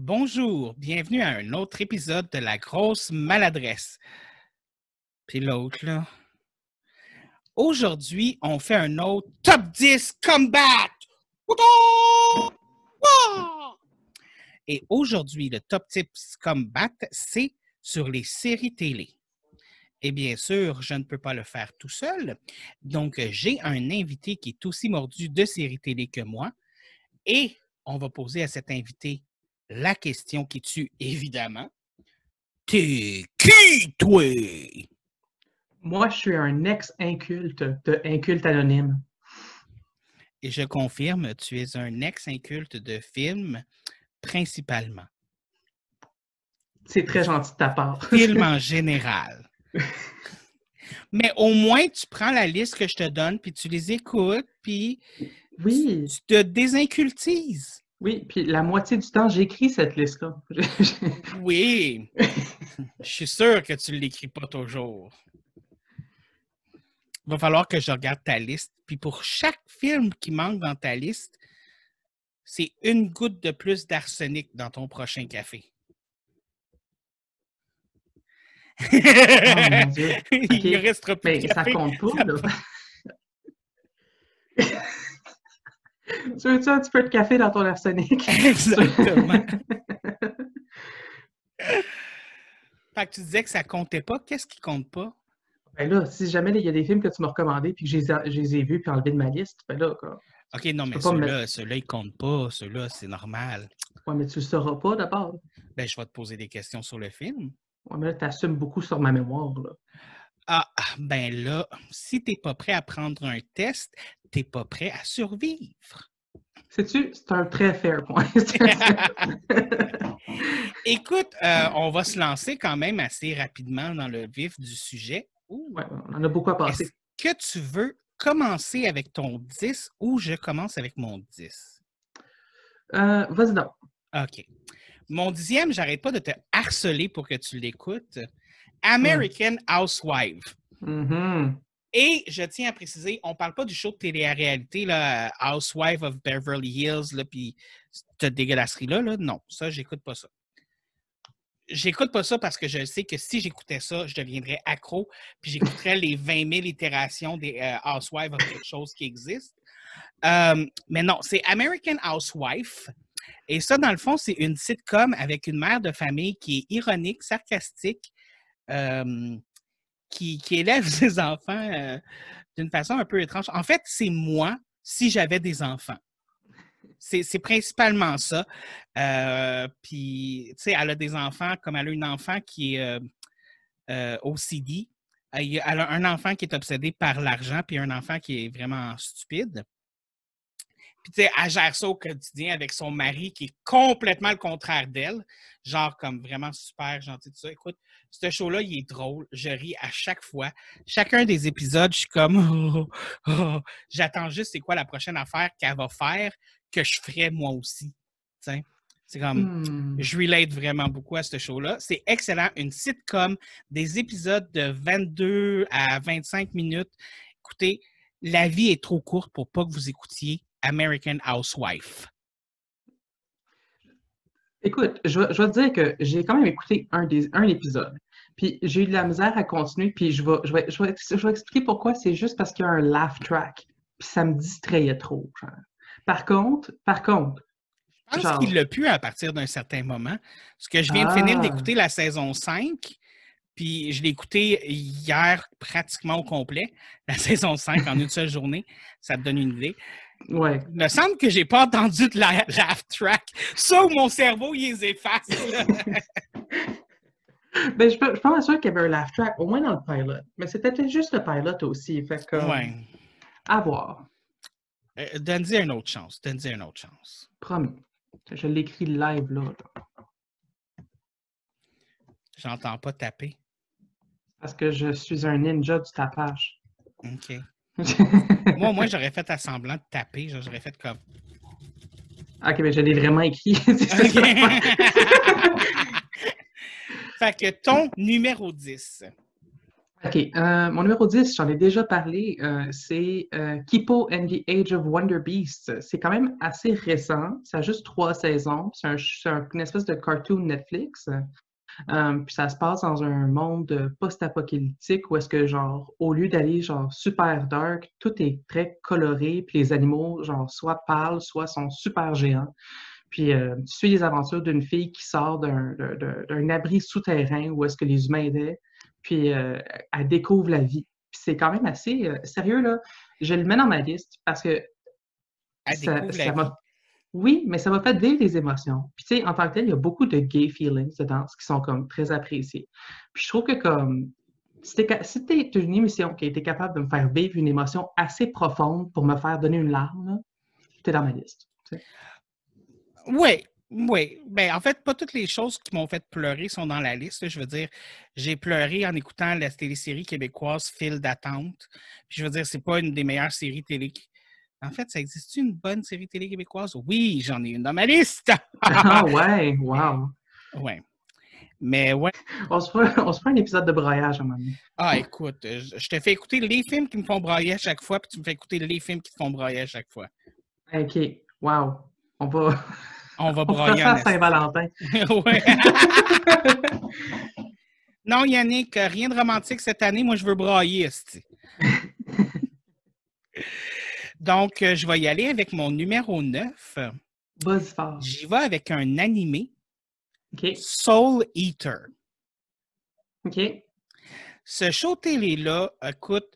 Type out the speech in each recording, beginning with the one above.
Bonjour, bienvenue à un autre épisode de La grosse maladresse. Puis l'autre, là. Aujourd'hui, on fait un autre Top 10 Combat! Et aujourd'hui, le Top 10 Combat, c'est sur les séries télé. Et bien sûr, je ne peux pas le faire tout seul. Donc, j'ai un invité qui est aussi mordu de séries télé que moi. Et on va poser à cet invité la question qui tue, évidemment. T'es qui, toi? Moi, je suis un ex-inculte de Inculte Anonyme. Et je confirme, tu es un ex-inculte de film, principalement. C'est très gentil de ta part. Film en général. Mais au moins, tu prends la liste que je te donne, puis tu les écoutes, puis Oui, tu te désincultises. Oui. Puis la moitié du temps, j'écris cette liste-là. Oui. Je suis sûr que tu ne l'écris pas toujours. Il va falloir que je regarde ta liste. Puis pour chaque film qui manque dans ta liste, c'est une goutte de plus d'arsenic dans ton prochain café. Oh, mon Dieu. Il restera plus Mais de ça compte pas, là. Tu veux-tu un petit peu de café dans ton arsenic? Exactement. Fait que tu disais que ça comptait pas. Qu'est-ce qui compte pas? Ben là, si jamais il y a des films que tu m'as recommandés puis que je les je les ai vus puis enlevés de ma liste, ben là, quoi. OK, non, mais ceux-là, ceux-là, ils comptent pas. Ceux-là, c'est normal. Ouais, mais tu le sauras pas d'abord. Ben, je vais te poser des questions sur le film. Ouais, mais là, tu assumes beaucoup sur ma mémoire, là. Ah, ah, ben là, si t'es pas prêt à prendre un test, t'es pas prêt à survivre. Sais-tu, c'est un très fair point. Écoute, euh, on va se lancer quand même assez rapidement dans le vif du sujet. On en a beaucoup à passer. Est-ce que tu veux commencer avec ton 10 ou je commence avec mon 10? Euh, Vas-y donc. OK. Mon dixième, j'arrête pas de te harceler pour que tu l'écoutes. American Housewife. Mhm. Et je tiens à préciser, on parle pas du show de télé-réalité, là, Housewife of Beverly Hills, puis cette dégueulasserie-là, là. Non, ça, j'écoute pas ça. J'écoute pas ça parce que je sais que si j'écoutais ça, je deviendrais accro, puis j'écouterais les 20 000 itérations des euh, Housewives of quelque chose qui existent. Euh, mais non, c'est American Housewife. Et ça, dans le fond, c'est une sitcom avec une mère de famille qui est ironique, sarcastique, euh, qui, élève ses enfants euh, d'une façon un peu étrange. En fait, c'est moi si j'avais des enfants. C'est principalement ça. Euh, Puis, tu sais, elle a des enfants, comme elle a une enfant qui est euh, euh, OCD. Elle a un enfant qui est obsédé par l'argent, puis un enfant qui est vraiment stupide. Puis, tu sais, elle gère ça au quotidien avec son mari qui est complètement le contraire d'elle. Genre, comme vraiment super gentil, tout ça. Écoute, ce show-là, il est drôle. Je ris à chaque fois. Chacun des épisodes, je suis comme, oh, oh, oh. j'attends juste c'est quoi la prochaine affaire qu'elle va faire que je ferais moi aussi. Tu sais, C'est comme, Hmm. je relate vraiment beaucoup à ce show-là. C'est excellent. Une sitcom, des épisodes de 22 à 25 minutes. Écoutez, la vie est trop courte pour pas que vous écoutiez American Housewife. Écoute, je, vais- je vais te dire que j'ai quand même écouté un, des, un épisode. Puis j'ai eu de la misère à continuer. Puis je vais, je vais, je vais, je vais expliquer pourquoi. C'est juste parce qu'il y a un laugh track. Puis ça me distrayait trop. genre. Par contre, par contre, Je pense Genre. qu'il l'a pu à partir d'un certain moment. Parce que je viens de finir Ah. d'écouter la saison 5, puis je l'ai écouté hier pratiquement au complet, la saison 5 en une seule journée. Ça te donne une idée. Ouais. Il me semble que j'ai pas entendu de la laugh track. Ça mon cerveau, il les efface. Ben, je, je mal sûr qu'il y avait un laugh track, au moins dans le pilot. Mais c'était peut-être juste le pilot aussi. Fait que, ouais. à voir. Euh, Donne-y une autre chance. Donne-y une autre chance. Promis. Je l'écris live là. là. J'entends pas taper. Parce que je suis un ninja du tapage. OK. Moi, moi, j'aurais fait à semblant de taper. J'aurais fait comme. ok, mais je l'ai vraiment écrit. Fait que ton numéro 10. OK. euh, mon numéro 10, j'en ai déjà parlé, euh, c'est euh, Kipo and the Age of Wonder Beast. C'est quand même assez récent. Ça a juste trois saisons. C'est un, c'est un- une espèce de cartoon Netflix. Euh, puis ça se passe dans un monde post-apocalyptique où est-ce que, genre, au lieu d'aller, genre, super dark, tout est très coloré, puis les animaux, genre, soit parlent, soit sont super géants. Puis euh, tu suis les aventures d'une fille qui sort d'un d'un- d'un- d'un abri souterrain où est-ce que les humains étaient, puis euh, elle découvre la vie. Puis c'est quand même assez euh, sérieux, là. Je le mets dans ma liste parce que Elle ça- m'a-. Oui, mais ça m'a fait vivre des émotions. Puis tu sais, en tant que tel, il y a beaucoup de gay feelings dedans, qui sont comme très appréciés. Puis je trouve que comme si ca- si t'es une émission qui a été capable de me faire vivre une émotion assez profonde pour me faire donner une larme, t'es dans ma liste. Oui, oui. Ben, en fait, pas toutes les choses qui m'ont fait pleurer sont dans la liste. Je veux dire, j'ai pleuré en écoutant la télésérie québécoise File d'attente. Puis je veux dire, c'est pas une des meilleures séries télé. En fait, ça existe une bonne série télé québécoise? Oui, j'en ai une dans ma liste. Ah ouais, wow. ouais. Mais ouais. On se fera, on se fera un épisode de broyage à un moment donné. Ah, écoute, euh, je te fais écouter les films qui me font brailler à chaque fois, puis tu me fais écouter les films qui te font brailler à chaque fois. OK, wow. On va, On va on brailler à Saint-Valentin. Ouais. non, Yannick, rien de romantique cette année. Moi, je veux brailler. Donc, euh, je vais y aller avec mon numéro 9. Vas-y fort. J'y vais avec un animé, Soul Eater. OK. Ce show télé-là, écoute,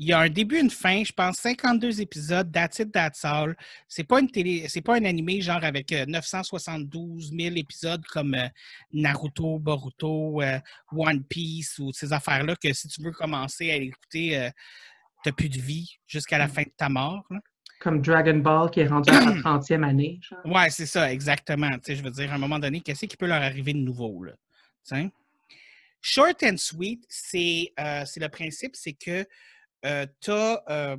il y a un début, une fin, je pense 52 épisodes, that's it, that's all. C'est pas une télé, c'est pas un animé genre avec euh, 972 000 épisodes comme euh, Naruto, Boruto, euh, One Piece ou ces affaires-là que si tu veux commencer à l'écouter, euh, t'as plus de vie jusqu'à la fin de ta mort. là. Comme Dragon Ball qui est rendu à sa 30e année. genre. Ouais, c'est ça, exactement. Tu sais, je veux dire, à un moment donné, qu'est-ce qui peut leur arriver de nouveau? Là? Tu sais? Short and sweet, c'est euh, c'est le principe, c'est que tu as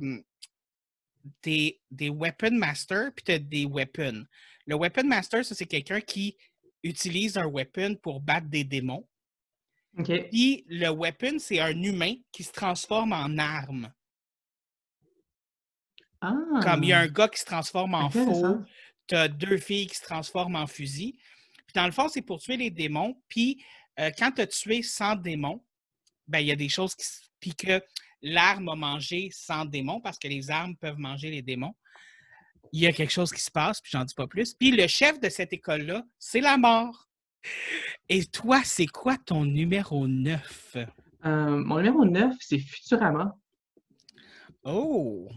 des, des weapon masters puis tu as des weapons. Le weapon master, ça, c'est quelqu'un qui utilise un weapon pour battre des démons. OK. Puis le weapon, c'est un humain qui se transforme en arme. Ah! Comme il y a un gars qui se transforme en faux, tu as deux filles qui se transforment en fusil. Puis dans le fond, c'est pour tuer les démons. Puis euh, quand tu as tué 100 démons, ben, il y a des choses qui. Puis que l'arme a mangé 100 démons parce que les armes peuvent manger les démons. Il y a quelque chose qui se passe, puis j'en dis pas plus. Puis le chef de cette école-là, c'est la mort. Et toi, c'est quoi ton numéro 9? Euh, mon numéro 9, c'est Futurama. Oh!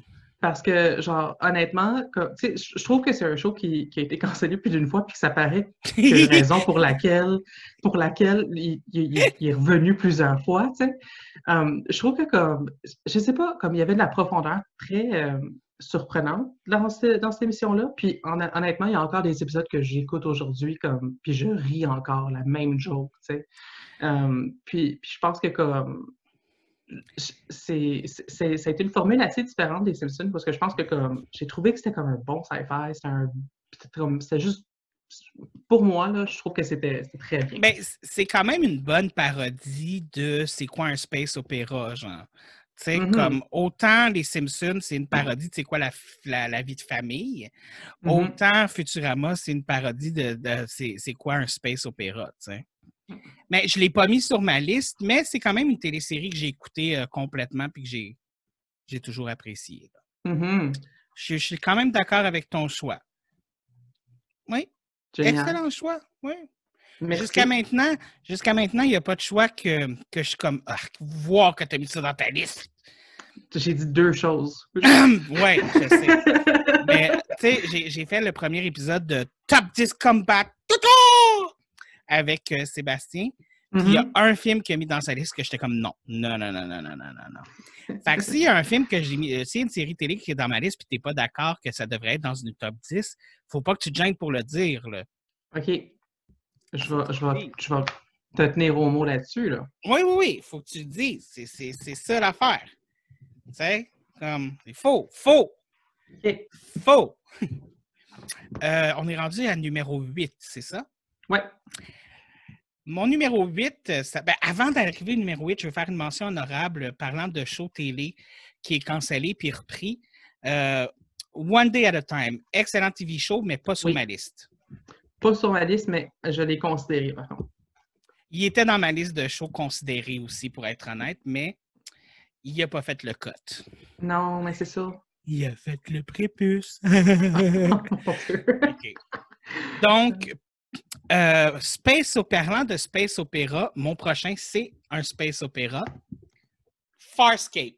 Parce que, genre, honnêtement, je trouve que c'est un show qui, qui a été cancellé plus d'une fois, puis que ça paraît que la raison pour laquelle, pour laquelle il, il- il- il est revenu plusieurs fois, tu sais. Euh, je trouve que comme, je sais pas, comme il y avait de la profondeur très euh, surprenante dans, ce- dans cette émission-là. Puis hon- honnêtement, il y a encore des épisodes que j'écoute aujourd'hui, comme, puis je ris encore, la même joke, tu sais. Euh, puis, puis je pense que comme c'est, c'est, ça a été une formule assez différente des Simpsons parce que je pense que comme j'ai trouvé que c'était comme un bon sci-fi, c'était un comme c'était juste pour moi là, je trouve que c'était, c'était très bien. Ben, c- c'est quand même une bonne parodie de c'est quoi un space opéra, genre. Tu sais, Mhm. comme autant les Simpsons, c'est une parodie de c'est quoi la, la, la vie de famille, Mhm. autant Futurama, c'est une parodie de, de c'est c'est quoi un space opéra, tu sais. Mais je ne l'ai pas mis sur ma liste, mais c'est quand même une télésérie que j'ai écoutée euh, complètement puis que j'ai j'ai toujours appréciée. Mhm. Je, je suis quand même d'accord avec ton choix. Oui, Génial. excellent choix. Oui. Merci. Jusqu'à maintenant, jusqu'à maintenant, il n'y a pas de choix que, que je suis comme ah, voir que tu as mis ça dans ta liste. J'ai dit deux choses. oui, je sais. Mais tu sais, j'ai- j'ai fait le premier épisode de Top 10 Comeback Toto! Avec euh, Sébastien. Il y a Mhm. un film qu'il a mis dans sa liste que j'étais comme non. Non, non, non, non, non, non, non, non. Fait que s'il y a un film que j'ai mis, euh, s'il y a une série télé qui est dans ma liste puis t'es pas d'accord que ça devrait être dans une top 10, faut pas que tu te gênes pour le dire, là. OK. Je vais, je, vais, je vais te tenir au mot là-dessus, là. Oui, oui, oui, faut que tu le dises. C'est- C'est c'est ça l'affaire. Tu sais, comme, il faut, faut, OK. faut. Euh, on est rendu à numéro 8, c'est ça? Ouais. Mon numéro 8, euh, ça- ben, avant d'arriver au numéro 8, je veux faire une mention honorable parlant de show télé qui est cancellé puis repris. Euh, One Day at a Time, excellent TV show, mais pas sur Oui. ma liste. Pas sur ma liste, mais je l'ai considéré, par contre. Il était dans ma liste de shows considérés aussi, pour être honnête, mais il n'a pas fait le cut. Non, mais c'est ça. Il a fait le prépuce. Mon Dieu. OK. Donc, euh, Space Opera, de Space Opera, mon prochain, c'est un Space Opera. Farscape.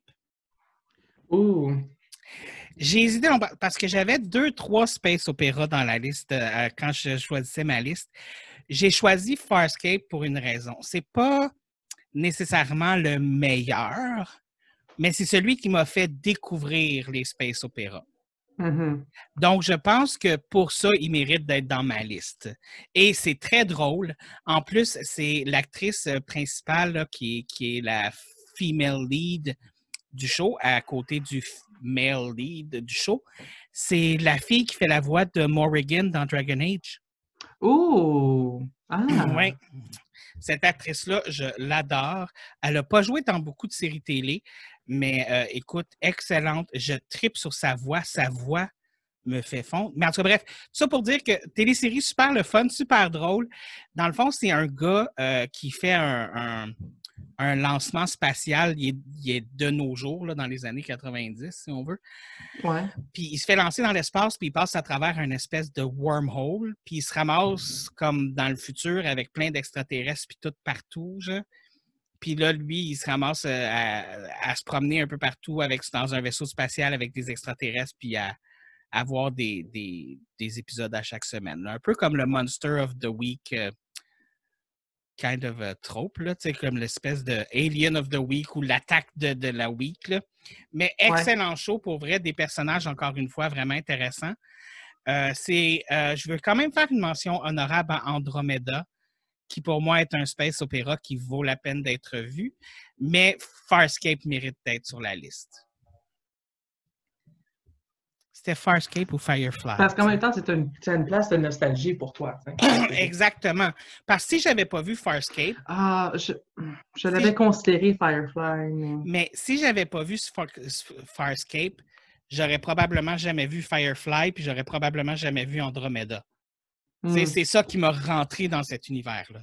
Ouh. J'ai hésité parce que j'avais deux, trois Space Opera dans la liste euh, quand je choisissais ma liste. J'ai choisi Farscape pour une raison. C'est pas nécessairement le meilleur, mais c'est celui qui m'a fait découvrir les Space Mhm. Donc, je pense que pour ça, il mérite d'être dans ma liste. Et c'est très drôle. En plus, c'est l'actrice euh, principale là, qui, est, qui est la female lead du show, à côté du male lead du show. C'est la fille qui fait la voix de Morrigan dans Dragon Age. Ouh. Ah. Ouais. Cette actrice-là, je l'adore. Elle n'a pas joué dans beaucoup de séries télé, mais euh, écoute, excellente. Je tripe sur sa voix. Sa voix me fait fondre. Mais en tout cas, bref, ça pour dire que télésérie super le fun, super drôle. Dans le fond, c'est un gars euh, qui fait un, un- un lancement spatial. Il est, il est de nos jours, là, dans les années 90, si on veut. Ouais. Puis il se fait lancer dans l'espace, puis il passe à travers une espèce de wormhole, puis il se ramasse comme dans le futur avec plein d'extraterrestres, puis tout partout. genre. Puis là, lui, il se ramasse euh, à, à se promener un peu partout avec, dans un vaisseau spatial avec des extraterrestres, puis à, à voir des, des- des épisodes à chaque semaine. là. Un peu comme le Monster of the Week euh, kind of a trope, là, comme l'espèce de Alien of the Week ou l'attaque de, de la week. là. Mais excellent show pour vrai, des personnages, encore une fois, vraiment intéressants. Euh, c'est, euh, je veux quand même faire une mention honorable à Andromeda, qui pour moi est un space opéra qui vaut la peine d'être vu, mais Farscape mérite d'être sur la liste. C'était Farscape ou Firefly? Parce qu'en même temps, c'est une, place de nostalgie pour toi. Exactement. Parce que si j'avais pas vu Farscape, Ah, je, je l'avais considéré Firefly, mais. mais si j'avais pas vu Far- Farscape, j'aurais probablement jamais vu Firefly, puis j'aurais probablement jamais vu Andromeda. C'est- Hmm, C'est ça qui m'a rentré dans cet univers-là.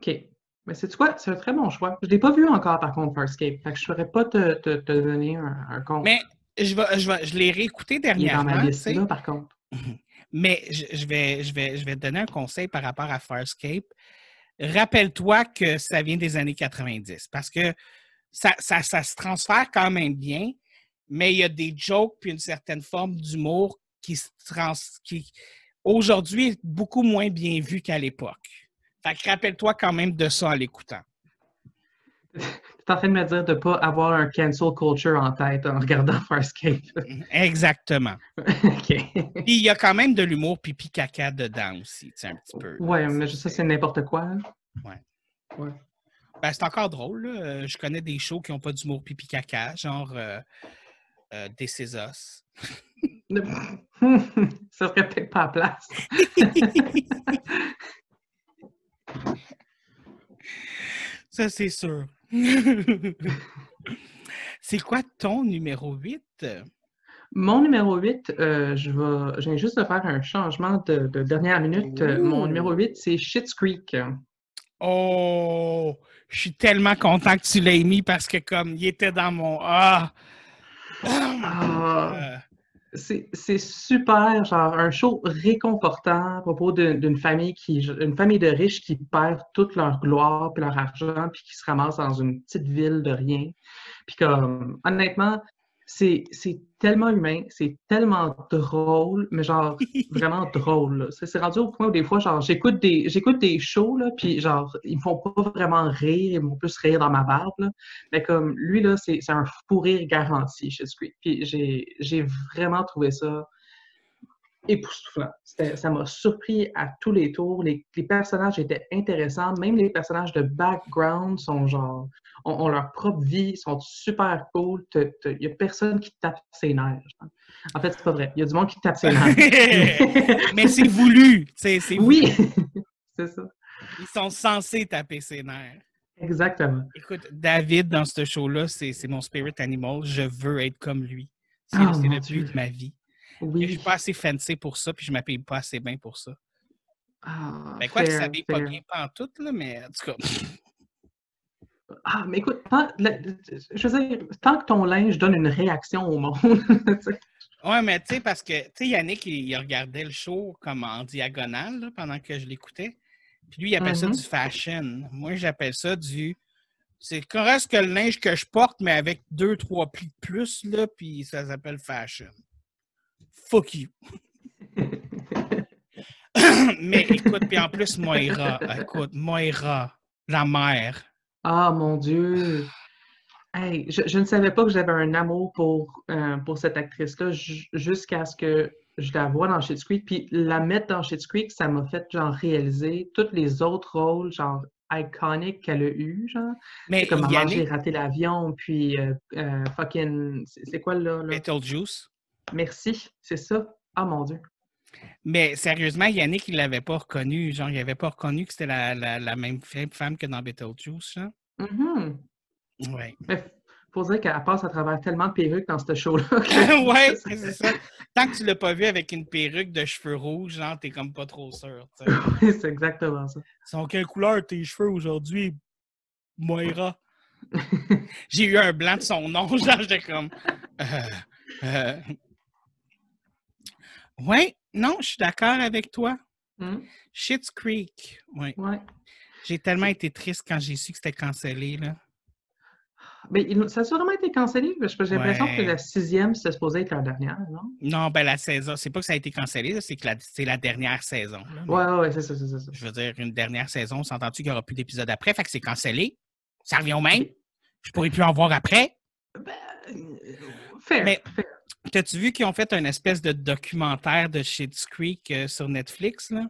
OK. Mais c'est quoi? C'est un très bon choix. Je ne l'ai pas vu encore, par contre, Farscape. Fait que je ne saurais pas te, te, te donner un, un compte. Mais je, vais, je, vais- je l'ai réécouté Il est dans dernièrement, ma liste, là, par contre. mais je, je vais, je, vais, je vais te donner un conseil par rapport à Farscape. Rappelle-toi que ça vient des années 90 parce que ça, ça, ça se transfère quand même bien, mais il y a des jokes puis une certaine forme d'humour qui, se trans, qui aujourd'hui est beaucoup moins bien vu qu'à l'époque. Fait que rappelle-toi quand même de ça en l'écoutant. Tu es en train de me dire de ne pas avoir un cancel culture en tête en regardant Farscape. Exactement. OK. Puis il y a quand même de l'humour pipi caca dedans aussi, tu sais, un petit peu. Ouais, mais ça, c'est n'importe quoi. hein. Ben, c'est encore drôle. là. Euh, Je connais des shows qui n'ont pas d'humour pipi caca, genre euh, euh, Des Césos. ça serait peut-être pas à place. Ça, c'est sûr. c'est quoi ton numéro 8? Mon numéro 8, euh, je, vais, viens juste de faire un changement de, de dernière minute. Euh, Mon numéro 8, c'est Schitt's Creek. Oh! Je suis tellement content que tu l'aies mis parce que comme il était dans mon... Ah! Ah, Euh, c'est super, genre un show réconfortant à propos d'une famille qui, une famille de riches qui perd toute leur gloire puis leur argent puis qui se ramasse dans une petite ville de rien. Puis comme, honnêtement, c'est c'est tellement humain, c'est tellement drôle, mais genre vraiment drôle. C'est c'est rendu au point où des fois, genre, j'écoute des, j'écoute des shows, là, puis genre, ils me font pas vraiment rire, ils me font plus rire dans ma barbe, là. Mais comme, lui, là, c'est c'est un fou rire garanti chez Squeak. Puis j'ai j'ai vraiment trouvé ça époustouflant. Ça m'a surpris à tous les tours. Les, les personnages étaient intéressants. Même les personnages de background sont genre, ont, ont leur propre vie, sont super cool. Il n'y a personne qui tape ses nerfs. genre. En fait, c'est pas vrai. Il y a du monde qui tape ses nerfs. Mais c'est voulu. C'est oui! c'est ça. Ils sont censés taper ses nerfs. Exactement. Écoute, David, dans ce show-là, c'est mon spirit animal. Je veux être comme lui. C'est Ah, le but de ma vie. Et je Oui. suis pas assez fancy pour ça, puis je m'appelle pas assez bien pour ça. Ah, Ben, quoi fair, ça s'habille pas bien pas en tout, là, mais en tout cas. Ah, mais écoute, tant, la- je veux dire, tant que ton linge donne une réaction au monde, tu sais. Ouais, mais tu sais, parce que, tu sais, Yannick, il, il regardait le show comme en diagonale là, pendant que je l'écoutais. Puis lui, il appelle ça du fashion. Moi, j'appelle ça du. C'est correct que le linge que je porte, mais avec deux, trois plis de plus, là, puis ça s'appelle fashion. Fuck you. mais écoute, puis en plus, Moira, écoute, Moira, la mère. Ah, mon Dieu. Hey, je, je ne savais pas que j'avais un amour pour, euh, pour cette actrice-là ju- jusqu'à ce que je la vois dans Schitt's Creek. Puis la mettre dans Schitt's Creek, ça m'a fait genre réaliser tous les autres rôles genre iconiques qu'elle a eu, genre. Mais Comme Maman, j'ai Yannick, raté l'avion, puis euh, euh, fucking... C'est c'est quoi là, là? Beetlejuice. Merci, c'est ça. Ah, mon Dieu. Mais sérieusement, Yannick, il l'avait pas reconnu. Genre, il avait pas reconnu que c'était la, la, la même femme que dans Beetlejuice. Genre. Mhm. Ouais. Mais faut dire qu'elle passe à travers tellement de perruques dans ce show-là. que- ouais, c'est ça. Tant que tu l'as pas vu avec une perruque de cheveux rouges, genre, t'es comme pas trop sûr. Oui, c'est exactement ça. Sont quelle couleur tes cheveux aujourd'hui, Moira? J'ai eu un blanc de son nom, genre, j'étais comme. euh, euh. Ouais, non, je suis d'accord avec toi. Hmm, Shit's Creek. Ouais. Ouais. J'ai tellement été triste quand j'ai su que c'était cancellé, là. Mais ça a sûrement été cancellé, parce que j'ai l'impression que la sixième, c'était supposé être la dernière, non? Non, ben la saison, c'est pas que ça a été cancellé, c'est que la- c'est la dernière saison. là. Mais Ouais, c'est ça, c'est ça. Je veux dire, une dernière saison, on s'entend-tu qu'il n'y aura plus d'épisode après? Fait que c'est cancellé? Ça revient au même? Je pourrais plus en voir après? Ben, euh, fair, Mais- fair. T'as-tu vu qu'ils ont fait une espèce de documentaire de Schitt's Creek euh, sur Netflix, là?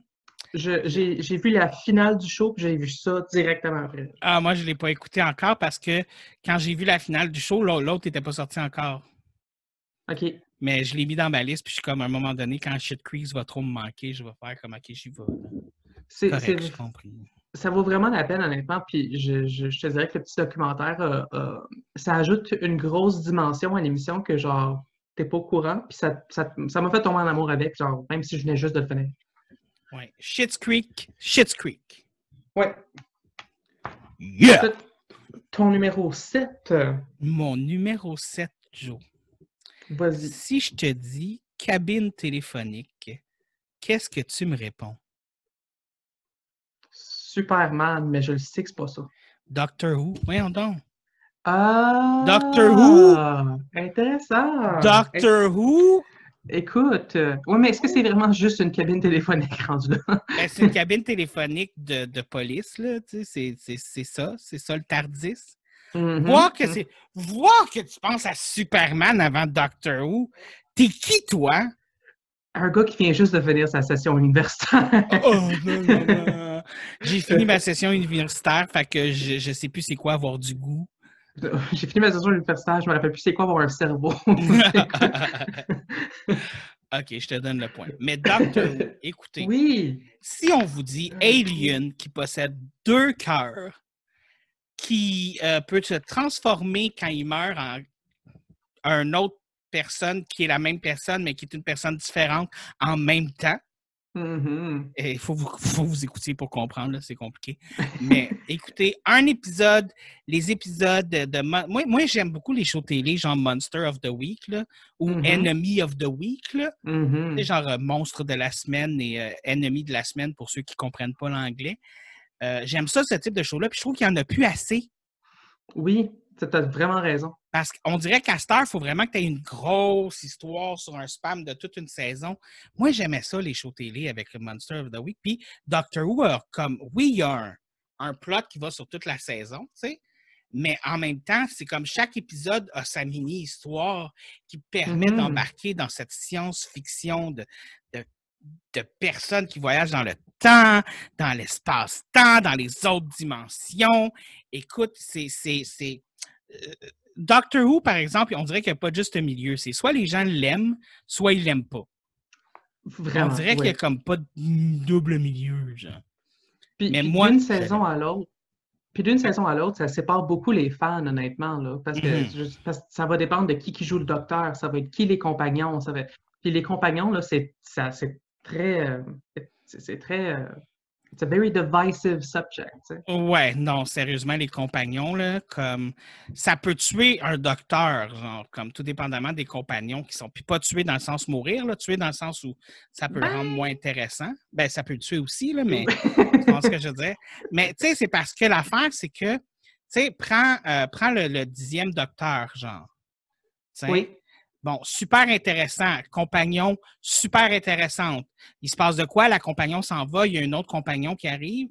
J'ai vu la finale du show, puis j'ai vu ça directement après. Ah, moi, je ne l'ai pas écouté encore parce que quand j'ai vu la finale du show, l'au- l'autre n'était pas sorti encore. OK. Mais je l'ai mis dans ma liste, puis je suis comme, à un moment donné, quand Shit Creek va trop me manquer, je vais faire comme, OK, j'y vais. C'est- compris. ça vaut vraiment la peine, honnêtement. Puis je, je- je te dirais que le petit documentaire, euh, euh, ça ajoute une grosse dimension à l'émission que, genre, t'es pas au courant. Puis ça ça ça m'a fait tomber en amour avec, genre, même si je venais juste de le finir. Ouais. Shit's Creek, Shit's Creek. Ouais. Yeah! Ton numéro 7, Mon numéro 7, Joe. vas-y. Si je te dis cabine téléphonique, qu'est-ce que tu me réponds? Superman, mais je le sais que c'est pas ça. Doctor Who? Voyons donc. Ah! Doctor Who? Intéressant! Doctor Who? Écoute, euh, ouais, mais est-ce que c'est vraiment juste une cabine téléphonique rendue là? Ben, c'est une cabine téléphonique de, de police, là. tu sais, C'est c'est- c'est ça. C'est ça le Tardis. Mhm. Voir que c'est. Voir que tu penses à Superman avant Doctor Who. T'es qui, toi? Un gars qui vient juste de finir sa session universitaire. Oh, non, non, non. J'ai fini ma session universitaire, fait que je, je sais plus c'est quoi avoir du goût. J'ai fini ma session universitaire, je me rappelle plus c'est quoi avoir un cerveau. OK, je te donne le point. Mais Doctor Who, écoutez, oui! si on vous dit Alien qui possède deux cœurs, qui euh, peut se transformer quand il meurt en une autre personne qui est la même personne, mais qui est une personne différente en même temps, Mhm. il faut vous, faut vous écouter pour comprendre, c'est compliqué. Mais écoutez, un épisode, les épisodes de. moi, moi j'aime beaucoup les shows télé, genre Monster of the Week, là, ou Mhm. Enemy of the Week, là. Sais, genre euh, Monstre de la semaine et euh, Ennemi de la semaine pour ceux qui ne comprennent pas l'anglais. Euh, j'aime ça, ce type de show-là, puis je trouve qu'il n'y en a plus assez. Oui, tu as vraiment raison. Parce qu'on dirait qu'à cette heure, il faut vraiment que tu aies une grosse histoire sur un spam de toute une saison. Moi, j'aimais ça, les shows télé avec le Monster of the Week. Puis Doctor Who, comme, oui, il y a un, un plot qui va sur toute la saison, tu sais, mais en même temps, c'est comme chaque épisode a sa mini-histoire qui permet Mhm. d'embarquer dans cette science-fiction de, de, de personnes qui voyagent dans le temps, dans l'espace-temps, dans les autres dimensions. Écoute, c'est. Doctor Who, par exemple, on dirait qu'il n'y a pas juste un milieu. C'est soit les gens l'aiment, soit ils l'aiment pas. Vraiment. on dirait qu'il n'y a comme pas de double milieu, genre. Puis, Mais moi, d'une saison à l'autre, puis d'une saison à l'autre, ça sépare beaucoup les fans, honnêtement, là, parce que, Mhm. je- parce que ça va dépendre de qui qui joue le docteur, ça va être qui les compagnons, ça va être- Puis les compagnons, là, c'est ça- c'est très... euh, c'est très... euh, it's a very divisive subject, tu sais. Ouais, non, sérieusement, les compagnons, là, comme ça peut tuer un docteur, genre, comme tout dépendamment des compagnons qui sont. Puis pas tuer dans le sens mourir, là, tuer dans le sens où ça peut le Ben- rendre moins intéressant. Ben, ça peut le tuer aussi, là, mais tu comprends ce que je veux dire? Mais tu sais, c'est parce que l'affaire, c'est que, tu sais, prends, euh, prends le, le dixième docteur, genre. Oui, Bon, super intéressant. Compagnon, super intéressante. Il se passe de quoi? La compagnon s'en va, il y a un autre compagnon qui arrive.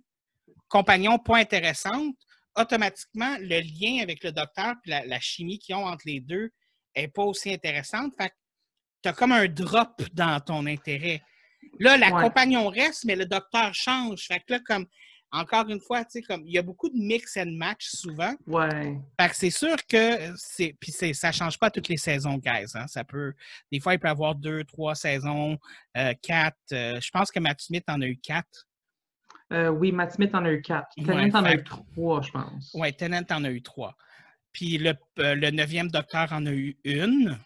Compagnon pas intéressante. Automatiquement, le lien avec le docteur et la, la chimie qu'ils ont entre les deux n'est pas aussi intéressante. Fait que tu as comme un drop dans ton intérêt. Là, la Ouais. compagnon reste, mais le docteur change. Fait que là, comme, encore une fois, tu sais, comme, il y a beaucoup de mix and match souvent. ouais. Fait que c'est sûr que c'est. Puis c'est- ça change pas toutes les saisons, guys. Hein? Ça peut. Des fois, il peut y avoir deux, trois saisons, euh, quatre. euh, je pense que Matt Smith en a eu quatre. Euh, oui, Matt Smith en a eu quatre. Ouais, Tennant en a eu trois, je pense. Ouais, Tennant en a eu trois. Puis le, euh, le neuvième docteur en a eu une.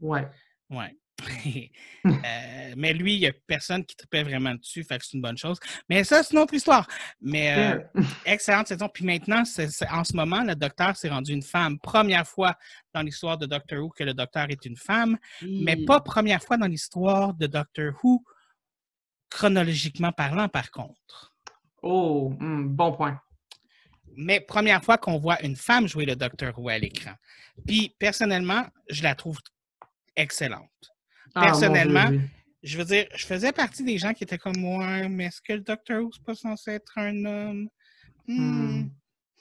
Ouais. Ouais. Euh, mais lui, il n'y a personne qui tripait vraiment dessus, fait que c'est une bonne chose. Mais ça, c'est une autre histoire. Mais euh, excellente saison. Puis maintenant, en ce moment, le docteur s'est rendu une femme. Première fois dans l'histoire de Doctor Who que le docteur est une femme. mais pas première fois dans l'histoire de Doctor Who, chronologiquement parlant, par contre. Oh, hmm, bon point. Mais première fois qu'on voit une femme jouer le Doctor Who à l'écran. Puis, personnellement, je la trouve excellente. Ah, Dieu, Personnellement, oui. Je veux dire, je faisais partie des gens qui étaient comme moi, mais est-ce que le Doctor Who, c'est pas censé être un homme? Hmm.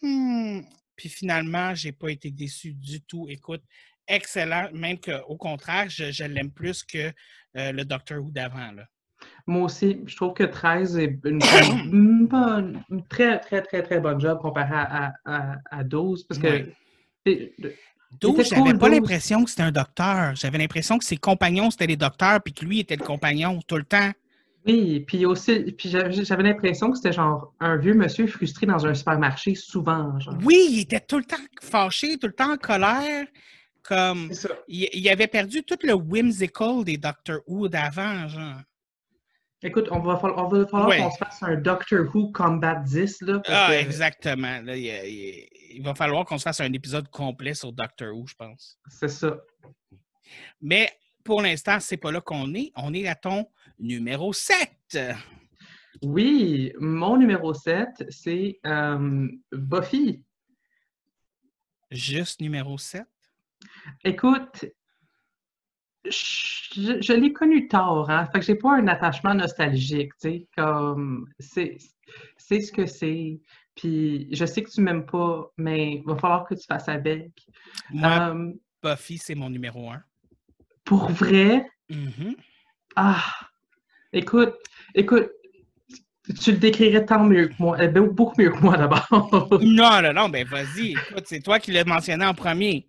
Hmm. Puis finalement, j'ai pas été déçu du tout. Écoute, excellent, même qu'au contraire, je, je l'aime plus que euh, le Doctor Who d'avant. Moi aussi, je trouve que 13 est une bonne, bonne- une très, très, très, très bonne job comparé à, à, à- à 12. Parce que. C'est- le- 12, était j'avais cool, pas 12. l'impression que c'était un docteur. J'avais l'impression que ses compagnons, c'était les docteurs, puis que lui était le compagnon tout le temps. oui, puis aussi, puis j'avais j'avais l'impression que c'était genre un vieux monsieur frustré dans un supermarché souvent. Genre. Oui, il était tout le temps fâché, tout le temps en colère. Comme C'est ça. il, il avait perdu tout le whimsical des Doctor Who d'avant, genre. Écoute, on va, fall- on va falloir Ouais. qu'on se fasse un Doctor Who Combat 10. Là, Ah, que exactement. Là, il, il- il va falloir qu'on se fasse un épisode complet sur Doctor Who, je pense. C'est ça. Mais pour l'instant, c'est pas là qu'on est. On est à ton numéro 7. Oui, mon numéro 7, c'est euh, Buffy. Juste numéro 7. Écoute, je, je l'ai connu tard, hein. Fait que j'ai pas un attachement nostalgique, tu sais, comme c'est ce que c'est. Puis je sais que tu m'aimes pas, mais il va falloir que tu fasses avec. Moi, Euh, Buffy, c'est mon numéro 1. pour vrai, Mhm. ah, écoute, écoute, tu le décrirais tant mieux que moi, ben, beaucoup mieux que moi d'abord. Non, non, non, ben vas-y. Écoute, c'est toi qui l'as mentionné en premier.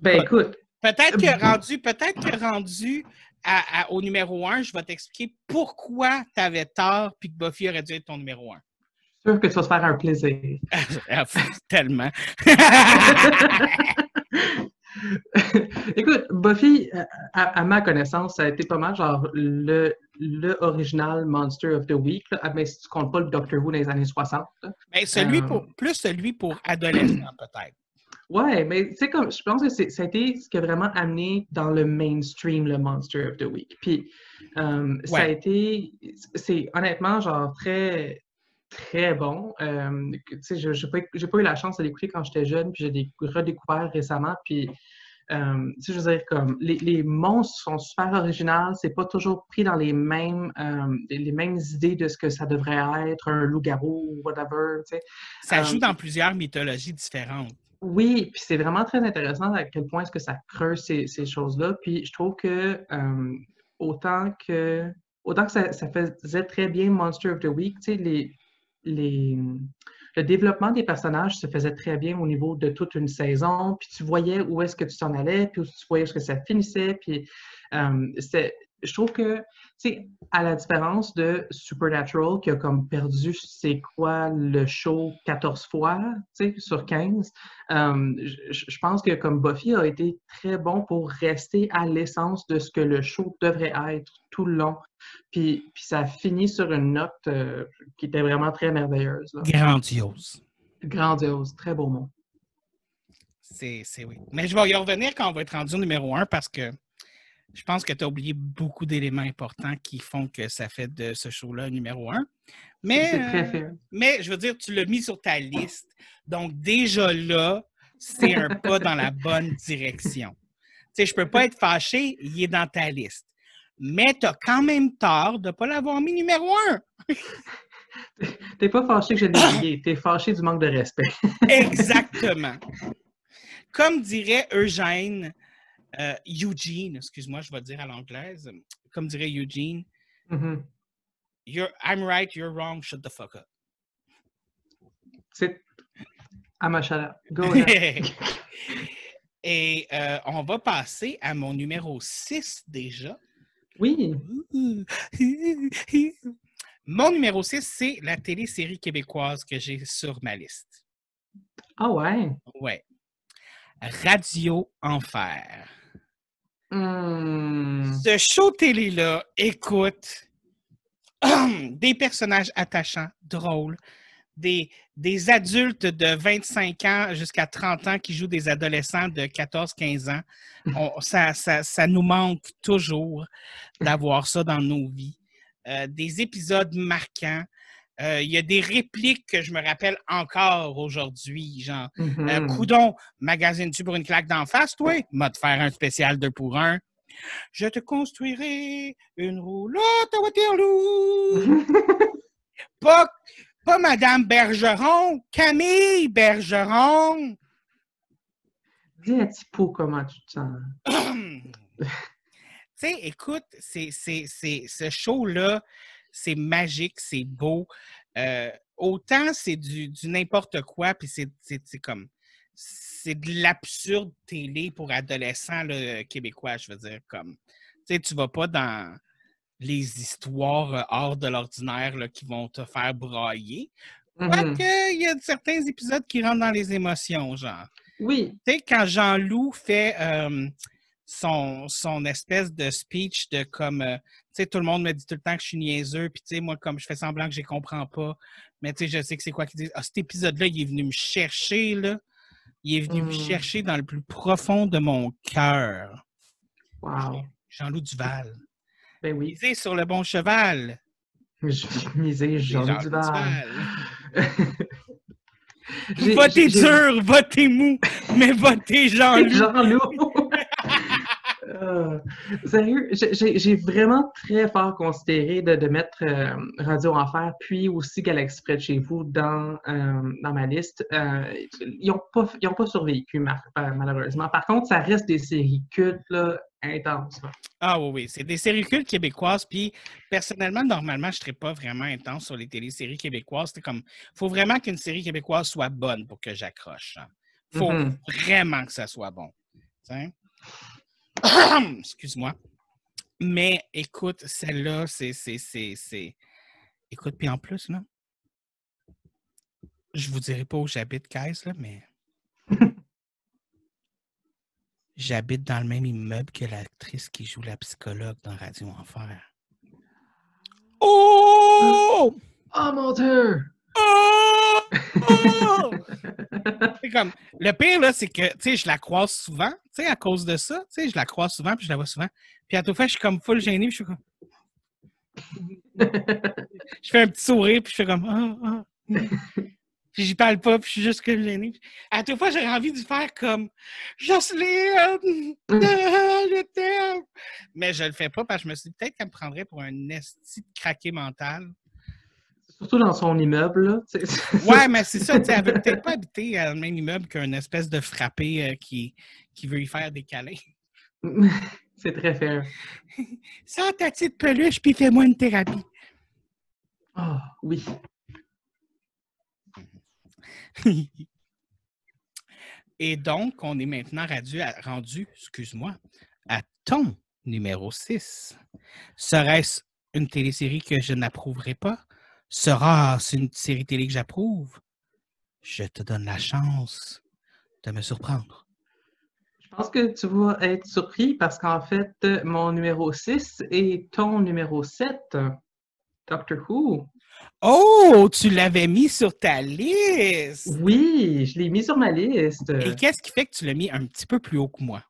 Ben écoute, Peut-être que Euh, rendu, peut-être que rendu à- à- au numéro 1, je vais t'expliquer pourquoi tu avais tort puis que Buffy aurait dû être ton numéro 1. sûr que tu vas te faire un plaisir. Ah, Tellement. Écoute, Buffy, à, à ma connaissance, ça a été pas mal genre le, le original Monster of the Week, là. Ah, mais si tu comptes pas le Doctor Who dans les années 60. là. Ben, celui Euh. pour, plus celui pour adolescents, peut-être. Ouais, mais c'est comme, je pense que c'est- ça a été ce qui a vraiment amené dans le mainstream le Monster of the Week. Puis, euh, ça a été, c'est honnêtement genre très, très bon. Euh, tu sais, je j'ai pas, pas eu la chance de l'écouter quand j'étais jeune, puis j'ai dé- redécouvert récemment. Puis, euh, tu sais, je veux dire, comme les, les monstres sont super originaux, c'est pas toujours pris dans les mêmes, les mêmes idées de ce que ça devrait être, un loup-garou ou whatever, tu sais. Ça joue dans plusieurs mythologies différentes. Oui, puis c'est vraiment très intéressant à quel point est-ce que ça creuse ces, choses-là. Puis je trouve que euh, autant que autant que ça, faisait très bien Monster of the Week, tu sais, les, les, le développement des personnages se faisait très bien au niveau de toute une saison. Puis tu voyais où est-ce que tu t'en allais, puis tu voyais où est-ce que ça finissait. Puis euh, je trouve que, tu sais, à la différence de Supernatural, qui a comme perdu, c'est quoi, le show 14 fois, tu sais, sur 15, euh, je, pense que comme Buffy a été très bon pour rester à l'essence de ce que le show devrait être tout le long. Puis, puis ça finit sur une note euh, qui était vraiment très merveilleuse. là. Grandiose. Grandiose, très beau mot. C'est c'est oui. Mais je vais y revenir quand on va être rendu au numéro un parce que je pense que tu as oublié beaucoup d'éléments importants qui font que ça fait de ce show-là numéro un. Mais, euh, mais je veux dire, tu l'as mis sur ta liste. Donc, déjà là, c'est un pas dans la bonne direction. Tu sais, je peux pas être fâché, il est dans ta liste. Mais tu as quand même tort de ne pas l'avoir mis numéro un. T'es pas fâché que je l'ai oublié, t'es fâché du manque de respect. Exactement. Comme dirait Eugène, euh, Eugene, excuse-moi, je vais dire à l'anglaise. Comme dirait Eugene, Mhm. you're, I'm right, you're wrong, shut the fuck up. C'est à ma chaleur. Go ahead. Et euh, on va passer à mon numéro 6 déjà. Oui. Mon numéro 6, c'est la télésérie québécoise que j'ai sur ma liste. Ah ouais. Ouais. Radio Enfer. Hmm. Ce show télé-là, écoute, des personnages attachants, drôles, des, des adultes de 25 ans jusqu'à 30 ans qui jouent des adolescents de 14-15 ans. On- ça, ça- ça nous manque toujours d'avoir ça dans nos vies. Euh, des épisodes marquants. Euh, Il y a des répliques que je me rappelle encore aujourd'hui, genre euh, Coudon, magasines-tu pour une claque d'en face, toi? M'a te faire un spécial 2 pour 1. Je te construirai une roulotte à Waterloo. pas, pas Madame Bergeron, Camille Bergeron. Dis à Tipo comment tu te sens? tu sais, écoute, c'est, ce show-là, c'est magique, c'est beau. Euh, autant c'est du, du n'importe quoi, puis c'est, comme. C'est de l'absurde télé pour adolescents là, québécois, je veux dire. Comme, tu sais, tu vas pas dans les histoires euh, hors de l'ordinaire qui vont te faire brailler. Mhm. Quoique, il y a certains épisodes qui rentrent dans les émotions, genre Oui. tu sais, quand Jean-Loup fait euh, son, son espèce de speech de comme, euh, sais, tout le monde me dit tout le temps que je suis niaiseux, puis tu sais, moi, comme je fais semblant que je comprends pas, mais tu sais, je sais que c'est quoi qu'ils disent. Ah, cet épisode-là, il est venu me chercher, là. Il est venu me Mm. chercher dans le plus profond de mon cœur. Wow. Jean-Loup Duval. Ben oui. Misez sur le bon cheval. Je misais Jean Jean-Loup Duval. Votez dur, votez mou, mais votez Jean-Loup. Jean-Loup. Euh, sérieux, j'ai- vraiment très fort considéré de, de mettre euh, Radio Enfer puis aussi Galaxy près de chez vous dans, euh, dans ma liste. Ils n'ont pas, ils ont pas survécu, malheureusement. Par contre, ça reste des séries cultes là, intenses. là. Ah oui, oui, c'est des séries cultes québécoises. Puis personnellement, normalement, je ne serais pas vraiment intense sur les téléséries québécoises. C'est comme, faut vraiment qu'une série québécoise soit bonne pour que j'accroche. Il faut Mhm. vraiment que ça soit bon. Tu sais? Excuse-moi. Mais écoute, celle-là, c'est, c'est, c'est, c'est- Écoute, puis en plus, là, je vous dirai pas où j'habite, Caisse, là, mais j'habite dans le même immeuble que l'actrice qui joue la psychologue dans Radio Enfer. Oh! Oh mon Dieu! Oh! Oh! Comme, le pire, là, c'est que, tu sais, je la croise souvent, tu sais, à cause de ça, tu sais, je la croise souvent, puis je la vois souvent. Puis à tout fait, je suis comme full gêné, puis je suis comme... Je fais un petit sourire, puis je fais comme... Ah, mm. Puis j'y parle pas, puis je suis juste comme gêné. À toute fois, j'aurais envie de faire comme... Jocelyne! je t'aime! Mais je le fais pas, parce que je me suis dit, peut-être qu'elle me prendrait pour un esti craqué mental. Surtout dans son immeuble, là. Ouais, mais c'est ça, elle veut peut-être pas habiter dans le même immeuble qu'un espèce de frappé euh, qui, qui veut y faire des câlins. C'est très fair. Sors ta petite peluche, puis fais-moi une thérapie. Oh, oui. Et donc, on est maintenant rendu, à- rendu excuse-moi, à ton Numéro 6. Serait-ce une télésérie que je n'approuverai pas? Sera-ce une série télé que j'approuve? Je te donne la chance de me surprendre. Je pense que tu vas être surpris parce qu'en fait, mon numéro 6 est ton numéro 7, Doctor Who. Oh, tu l'avais mis sur ta liste! Oui, je l'ai mis sur ma liste. Et qu'est-ce qui fait que tu l'as mis un petit peu plus haut que moi?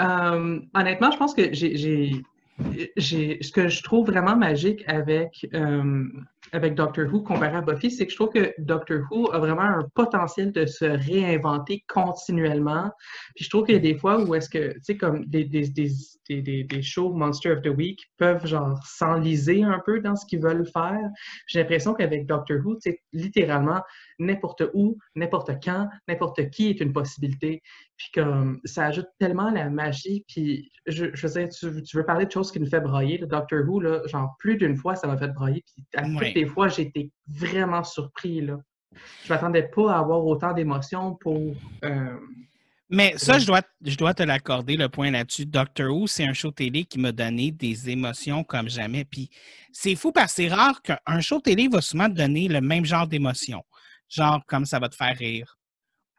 Euh, honnêtement, je pense que j'ai ce que je trouve vraiment magique avec, euh, avec Doctor Who comparé à Buffy, c'est que je trouve que Doctor Who a vraiment un potentiel de se réinventer continuellement. Puis je trouve qu'il y a des fois où est-ce que, tu sais, comme des, des, des, des, shows Monster of the Week peuvent genre s'enliser un peu dans ce qu'ils veulent faire. J'ai l'impression qu'avec Doctor Who, tu sais, littéralement, n'importe où, n'importe quand, n'importe qui est une possibilité. Puis comme ça ajoute tellement la magie. Puis je, je veux dire, tu, veux parler de choses qui nous fait brailler, le Doctor Who, là, genre plus d'une fois, ça m'a fait brailler. Puis à toutes les fois, j'ai été vraiment surpris. Là. Je m'attendais pas à avoir autant d'émotions pour. Euh, mais ça, je dois, je dois te l'accorder, le point là-dessus. Doctor Who, c'est un show télé qui m'a donné des émotions comme jamais. Puis c'est fou parce que c'est rare qu'un show télé va souvent te donner le même genre d'émotions. Genre comme ça va te faire rire,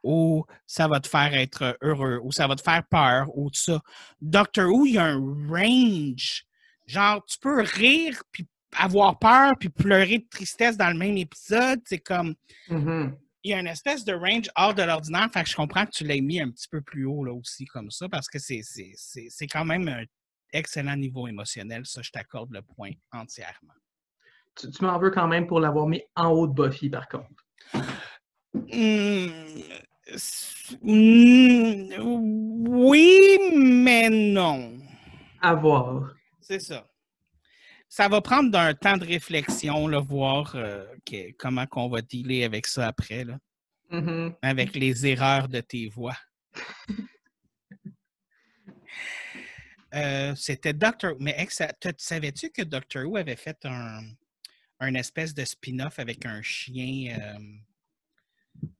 ou ça va te faire être heureux, ou ça va te faire peur, ou tout ça. Doctor Who, il y a un range? Genre, tu peux rire, puis avoir peur, puis pleurer de tristesse dans le même épisode. C'est comme. Mm-hmm il y a une espèce de range hors de l'ordinaire. Fait que je comprends que tu l'aies mis un petit peu plus haut là aussi comme ça, parce que c'est quand même un excellent niveau émotionnel. Ça, je t'accorde le point entièrement. Tu, m'en veux quand même pour l'avoir mis en haut de Buffy, par contre. Mmh, mmh, oui, mais non. À voir. C'est ça ça va prendre un temps de réflexion, là, voir euh, comment qu'on va dealer avec ça après, là. Mm-hmm. avec les erreurs de tes voix. Euh, c'était Doctor Mais savais-tu que Doctor Who avait fait un, espèce de spin-off avec un chien euh,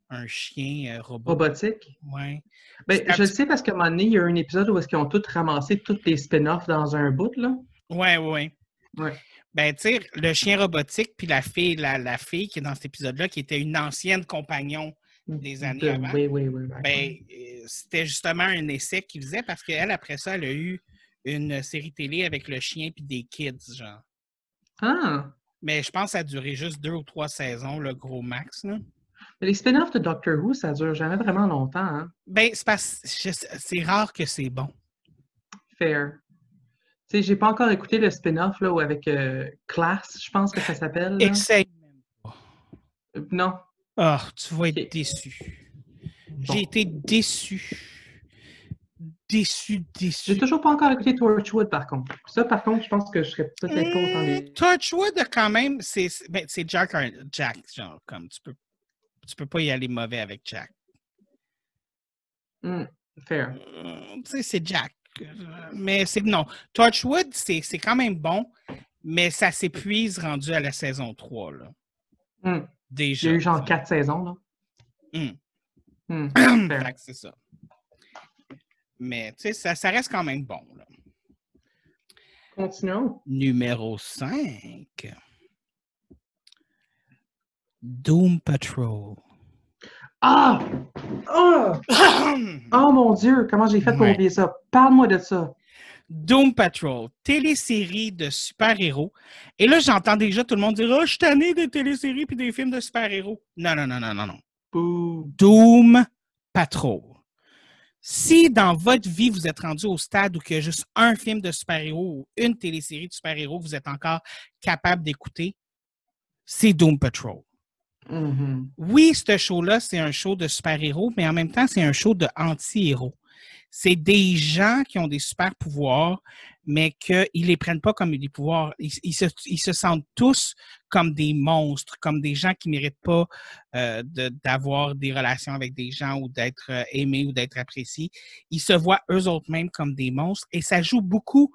un chien robot. robotique? Oui. Ben, je le sais parce qu'à un moment donné, il y a un épisode où est-ce qu'ils ont tous ramassé tous les spin-offs dans un bout, là. Oui, oui. Ben, tu sais, le chien robotique, puis la fille, la, fille qui est dans cet épisode-là, qui était une ancienne compagnon des années avant. Oui, oui, oui. Ben, euh, c'était justement un essai qu'il faisait parce qu'elle, après ça, elle a eu une série télé avec le chien puis des kids, genre. Ah! Mais je pense que ça a duré juste deux ou trois saisons, le gros max. Là. Les spin-offs de Doctor Who, ça dure jamais vraiment longtemps. Hein? Ben, c'est rare que c'est bon. Fair sais, j'ai pas encore écouté le spin-off là, avec euh, Class, je pense que ça s'appelle. Pas. Euh, non. Ah, tu vas être déçu. J'ai été déçu. Déçu, déçu. J'ai toujours pas encore écouté Torchwood, par contre. Ça, par contre, je pense que je serais peut-être pas autant des... Torchwood, quand même, c'est ben, Jack, Jack, genre, comme tu peux, tu peux pas y aller mauvais avec Jack. Mm, fair. Euh, tu sais, c'est Jack mais c'est non. Torchwood, c'est quand même bon, mais ça s'épuise rendu à la saison 3. Là. Hmm. Déjà. Il y a eu genre quatre saisons. Là. Hmm. Hmm. c'est ça. Mais tu sais, ça, ça, reste quand même bon. Là. Continuons. Numéro 5. Doom Patrol. Ah! Oh! oh mon Dieu, comment j'ai fait pour oublier ça? Parle-moi de ça. Doom Patrol, télésérie de super-héros. Et là, j'entends déjà tout le monde dire Oh, je suis tanné des téléséries et des films de super-héros. Non, non, non, non, non, non. Doom Patrol. Si dans votre vie, vous êtes rendu au stade où il y a juste un film de super-héros ou une télésérie de super-héros que vous êtes encore capable d'écouter, c'est Doom Patrol. Mm-hmm. Oui, ce show-là, c'est un show de super-héros, mais en même temps, c'est un show de anti-héros. C'est des gens qui ont des super pouvoirs, mais qu'ils ne les prennent pas comme des pouvoirs. Ils, se, sentent tous comme des monstres, comme des gens qui ne méritent pas euh, d'avoir des relations avec des gens ou d'être euh, aimés ou d'être appréciés. Ils se voient eux autres mêmes comme des monstres et ça joue beaucoup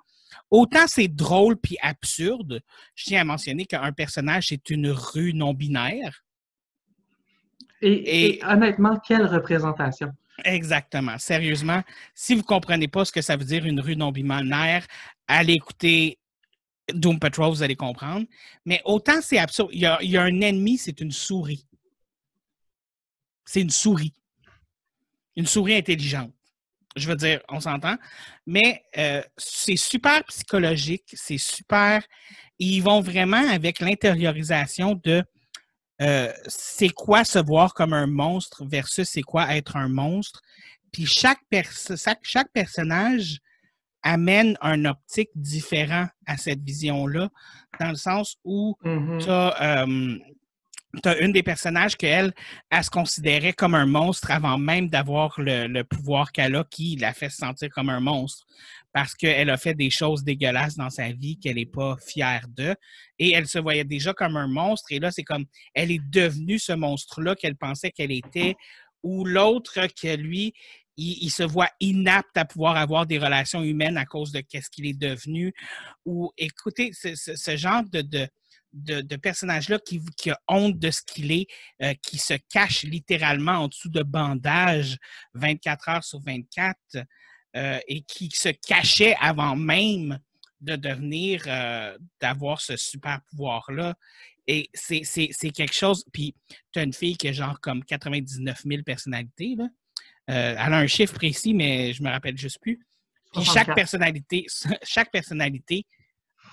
Autant c'est drôle puis absurde, je tiens à mentionner qu'un personnage, c'est une rue non binaire. Et, honnêtement, quelle représentation? Exactement. Sérieusement, si vous ne comprenez pas ce que ça veut dire une rue non binaire, allez écouter Doom Patrol, vous allez comprendre. Mais autant c'est absurde. Il y, a, il y a un ennemi, c'est une souris. C'est une souris. Une souris intelligente. Je veux dire, on s'entend. Mais euh, c'est super psychologique, c'est super. Ils vont vraiment avec l'intériorisation de euh, c'est quoi se voir comme un monstre versus c'est quoi être un monstre? Puis chaque, chaque, personnage amène un optique différent à cette vision-là, dans le sens où Mhm. tu as, une des personnages qu'elle, elle se considérait comme un monstre avant même d'avoir le, le pouvoir qu'elle a qui la fait se sentir comme un monstre parce qu'elle a fait des choses dégueulasses dans sa vie qu'elle n'est pas fière de. Et elle se voyait déjà comme un monstre. Et là, c'est comme, elle est devenue ce monstre-là qu'elle pensait qu'elle était. Ou l'autre que lui, il, se voit inapte à pouvoir avoir des relations humaines à cause de qu'est-ce qu'il est devenu. Ou écoutez, ce, genre de, de, personnage-là qui, qui a honte de ce qu'il est, euh, qui se cache littéralement en dessous de bandages 24 heures sur 24 euh, et qui se cachait avant même de devenir, euh, d'avoir ce super pouvoir-là. Et c'est c'est- c'est quelque chose. Puis, tu as une fille qui a genre comme 99 000 personnalités. Là. Euh, elle a un chiffre précis, mais je me rappelle juste plus. Puis chaque 64. personnalité, chaque personnalité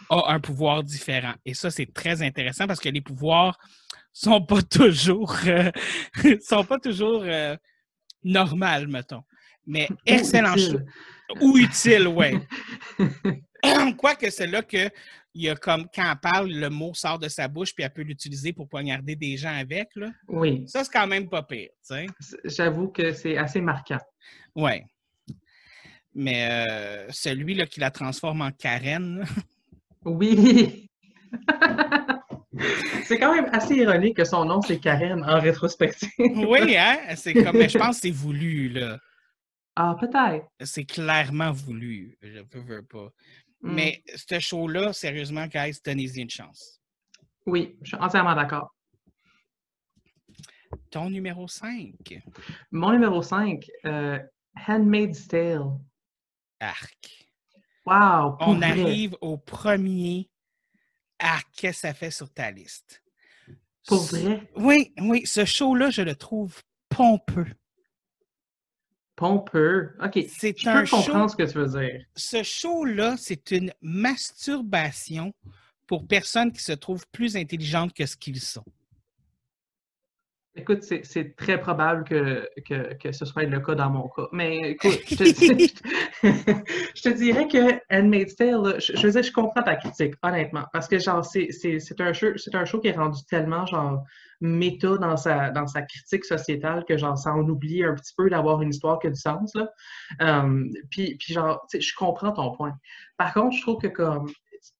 a un pouvoir différent. Et ça, c'est très intéressant parce que les pouvoirs sont pas toujours euh, sont pas toujours euh, normales, mettons. Mais excellent. Ou utile, ouais. Quoique c'est là que il y a comme quand elle parle, le mot sort de sa bouche, puis elle peut l'utiliser pour poignarder des gens avec. Là. Oui, Ça, c'est quand même pas pire, tu sais. j'avoue que c'est assez marquant. Ouais. Mais euh, celui là, qui la transforme en Karen, là, Oui! c'est quand même assez ironique que son nom, c'est Karen en rétrospective. oui, hein? C'est comme, mais je pense que c'est voulu, là. Ah, peut-être. C'est clairement voulu. Je veux, veux pas. Hmm. Mais ce show-là, sérieusement, guys, donnez-y une chance. Oui, je suis entièrement d'accord. Ton numéro 5. Mon numéro 5, euh, Handmaid's Tale. Arc. Wow! On vrai. arrive au premier arc que ça fait sur ta liste. Pour vrai? Oui, oui, ce show-là, je le trouve pompeux. Pompeux. OK. C'est Je un peux comprendre show. ce que tu veux dire. Ce show-là, c'est une masturbation pour personnes qui se trouvent plus intelligentes que ce qu'ils sont. Écoute, c'est c'est très probable que, que, que ce soit le cas dans mon cas. Mais écoute, je te, dis- je te dirais que Handmaid's Tale, je, je veux dire, je comprends ta critique, honnêtement. Parce que, genre, c'est c'est- c'est un, show- c'est un show qui est rendu tellement, genre, méta dans sa, dans sa critique sociétale que, genre, ça en oublie un petit peu d'avoir une histoire qui a du sens, là. Euh, puis, puis, genre, je comprends ton point. Par contre, je trouve que, comme,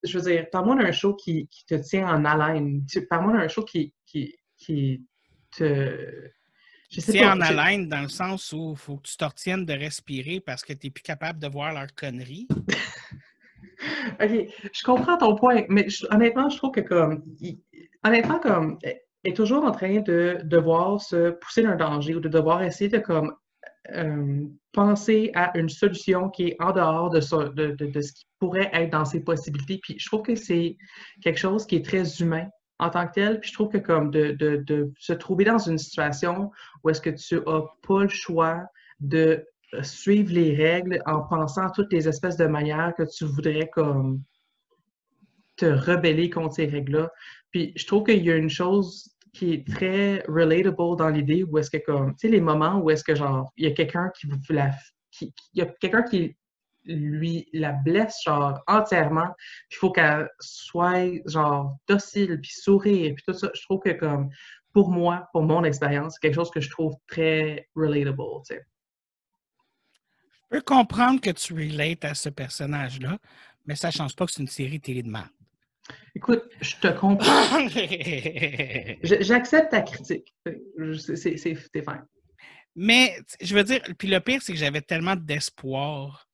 je veux dire, parle-moi d'un show qui, qui te tient en haleine. Tu- Parle-moi d'un show qui, qui, qui te. Je sais pas, en haleine dans le sens où il faut que tu te retiennes de respirer parce que tu n'es plus capable de voir leurs conneries. Ok, je comprends ton point, mais je- honnêtement, je trouve que comme, il- honnêtement, comme, est toujours en train de devoir se pousser d'un danger ou de devoir essayer de comme euh, penser à une solution qui est en dehors de, ça- de, de- ce qui pourrait être dans ses possibilités. Puis je trouve que c'est quelque chose qui est très humain en tant que tel. Puis je trouve que comme de, de- de se trouver dans une situation où est-ce que tu n'as pas le choix de euh, suivre les règles en pensant à toutes les espèces de manières que tu voudrais comme te rebeller contre ces règles-là. Puis je trouve qu'il y a une chose qui est très relatable dans l'idée où est-ce que comme, tu sais, les moments où est-ce que genre, il y a quelqu'un qui vous la, qui, il y a quelqu'un qui lui la blesse genre entièrement, il faut qu'elle soit genre docile, puis sourire, puis tout ça. Je trouve que comme, pour moi, pour mon expérience, c'est quelque chose que je trouve très relatable, tu sais. Je peux comprendre que tu relates à ce personnage-là, mais ça change pas que c'est une série télé de. Écoute, je te comprends. J'accepte ta critique. C'est fin. mais je veux dire, puis le pire, c'est que j'avais tellement d'espoir.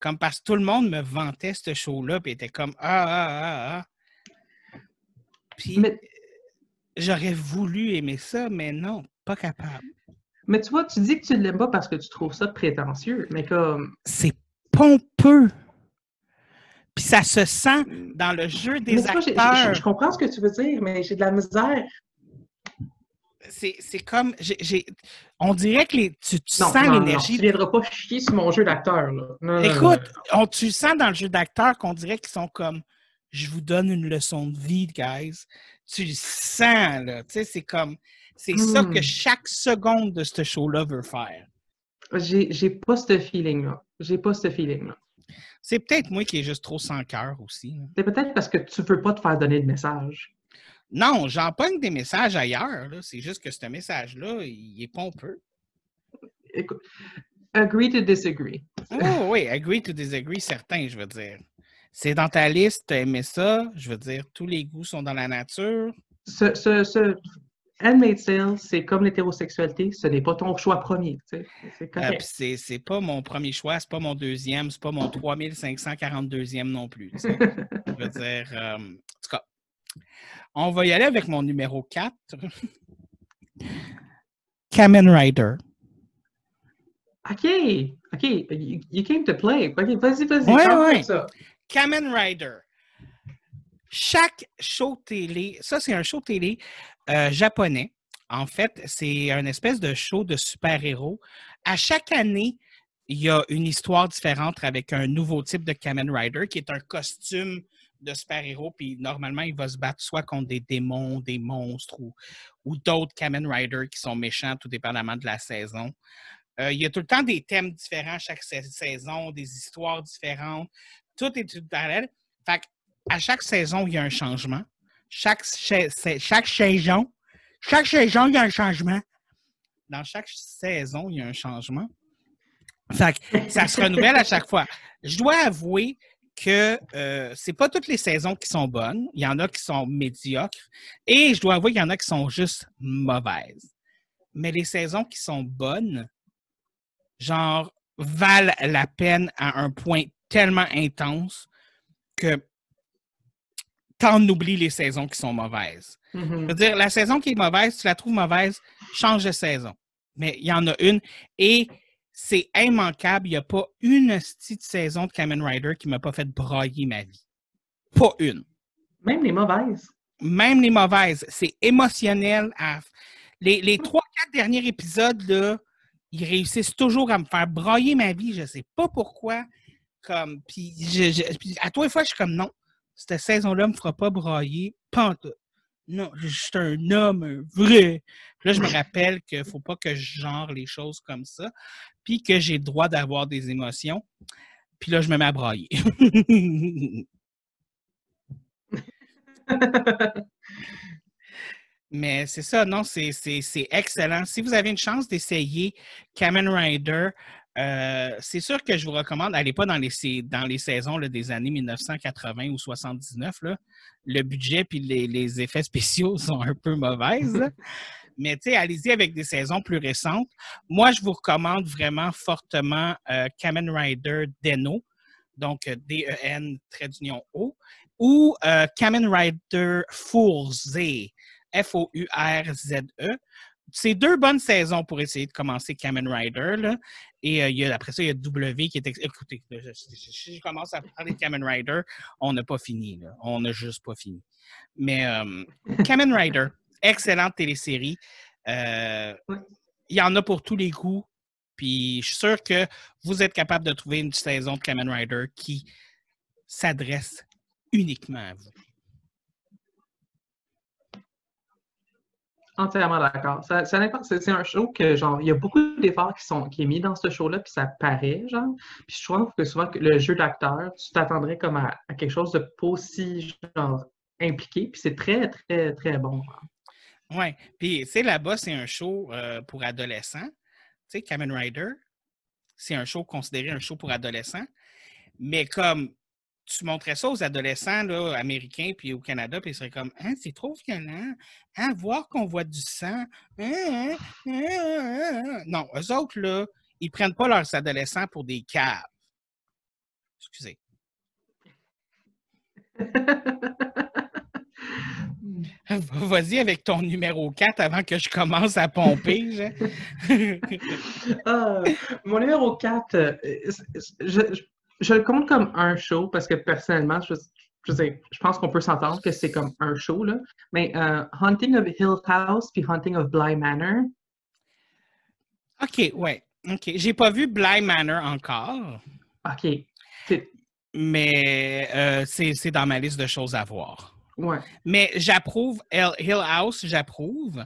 Comme parce que tout le monde me vantait ce show-là, puis était comme Ah, ah, ah, ah. Puis Mais j'aurais voulu aimer ça, mais non, pas capable. Mais tu vois, tu dis que tu ne l'aimes pas parce que tu trouves ça prétentieux, mais comme. C'est pompeux. Puis ça se sent dans le jeu des Mais acteurs. je, je comprends ce que tu veux dire, mais j'ai de la misère. C'est c'est comme. on dirait que les, tu, tu Non, sens l'énergie. tu viendras pas chier sur mon jeu d'acteur. Écoute, on, tu sens dans le jeu d'acteur qu'on dirait qu'ils sont comme je vous donne une leçon de vie, guys. Tu le sens, là. Tu sais, c'est comme. C'est ça Hmm. que chaque seconde de ce show-là veut faire. J'ai j'ai pas ce feeling-là. J'ai pas ce feeling-là. C'est peut-être moi qui est juste trop sans cœur aussi. C'est peut-être parce que tu veux pas te faire donner de message. Non, j'en pogne des messages ailleurs. C'est juste que ce message-là, il est pompeux. Écoute, agree to disagree. Oh, oui, agree to disagree, certain, je veux dire. C'est dans ta liste, t'as aimé ça. Je veux dire, tous les goûts sont dans la nature. Ce, ce, ce Handmaid's Tale, c'est comme l'hétérosexualité, ce n'est pas ton choix premier. C'est Euh, correct. c'est, pas mon premier choix, c'est pas mon deuxième, c'est pas mon 3542e non plus. Je veux dire, euh, en tout cas, on va y aller avec mon numéro 4. Kamen Rider. OK, OK, you, you came to play. OK, vas-y, vas-y. Ouais, ouais. ça. Kamen Rider. Chaque show télé, ça c'est un show télé euh, japonais. En fait, c'est un espèce de show de super-héros. À chaque année, il y a une histoire différente avec un nouveau type de Kamen Rider qui est un costume de super-héros. Puis normalement, il va se battre soit contre des démons, des monstres ou, d'autres Kamen Rider qui sont méchants, tout dépendamment de la saison. Euh, il y a tout le temps des thèmes différents chaque sa- saison, des histoires différentes. Tout est tout parallèle. Fait à chaque saison, il y a un changement. Chaque, cha- sa- chaque saison, chaque saison, il y a un changement. Dans chaque saison, il y a un changement. Ça se renouvelle à chaque fois. Je dois avouer que euh, c'est pas toutes les saisons qui sont bonnes. Il y en a qui sont médiocres. Et je dois avouer qu'il y en a qui sont juste mauvaises. Mais les saisons qui sont bonnes, genre, valent la peine à un point tellement intense que t'en oublies les saisons qui sont mauvaises. Je Mhm. veux dire, la saison qui est mauvaise, tu la trouves mauvaise, change de saison. Mais il y en a une et c'est immanquable. Il n'y a pas une petite saison de Kamen Rider qui m'a pas fait brailler ma vie. Pas une. Même les mauvaises. Même les mauvaises. C'est émotionnel. à- Les, les trois, quatre derniers épisodes, là, ils réussissent toujours à me faire brailler ma vie. Je sais pas pourquoi. Comme, puis, je- je- puis à toi, fois, je suis comme non. Cette saison-là me fera pas brailler. Tout. Non, je suis un homme, un vrai. Puis là, je me rappelle qu'il faut pas que je genre les choses comme ça. Puis que j'ai le droit d'avoir des émotions. Puis là, je me mets à brailler. Mais c'est ça, non, c'est excellent. Si vous avez une chance d'essayer Kamen Rider, euh, c'est sûr que je vous recommande, allez pas dans les, dans les saisons là, des années 1980 ou 79. Là. Le budget puis les, les effets spéciaux sont un peu mauvaises. là. Mais allez-y avec des saisons plus récentes. Moi, je vous recommande vraiment fortement euh, Kamen Rider Deno, donc euh, D-E-N, trait d'union O, ou euh, Kamen Rider Furze. F-O-U-R-Z-E. C'est deux bonnes saisons pour essayer de commencer Kamen Rider. Là. Et euh, il y a- après ça, il y a W qui est. ex- Écoutez, je- si je commence à parler de Kamen Rider, on n'a pas fini. Là. On n'a juste pas fini. Mais euh, Kamen Rider, excellente télésérie. Euh. Il y en a pour tous les goûts. Puis je suis sûr que vous êtes capable de trouver une saison de Kamen Rider qui s'adresse uniquement à vous. Entièrement d'accord. Ça, ça c'est un show que, genre, il y a beaucoup d'efforts qui sont qui est mis dans ce show-là, puis ça paraît, genre. Puis je trouve que souvent, le jeu d'acteur, tu t'attendrais comme à, à quelque chose de pas aussi, genre, impliqué, puis c'est très, très, très bon. Oui. Puis, tu sais, là-bas, c'est un show euh, pour adolescents. Tu sais, Kamen Rider, c'est un show considéré un show pour adolescents. Mais comme tu montrais ça aux adolescents là, américains puis au Canada, puis ils seraient comme Hein, c'est trop violent. Hein, voir qu'on voit du sang. Hein, hein. Non, eux autres, là, ils prennent pas leurs adolescents pour des caves. Excusez. Vas-y avec ton numéro 4 avant que je commence à pomper. Ah, mon numéro 4, euh, je, je, le compte comme un show parce que personnellement, je, je, je pense qu'on peut s'entendre que c'est comme un show, là. mais uh, Hunting of Hill House puis Hunting of Bly Manor. OK, ouais. OK. J'ai pas vu Bly Manor encore. OK. Mais euh, c'est dans ma liste de choses à voir. Ouais. Mais j'approuve Hill House, j'approuve.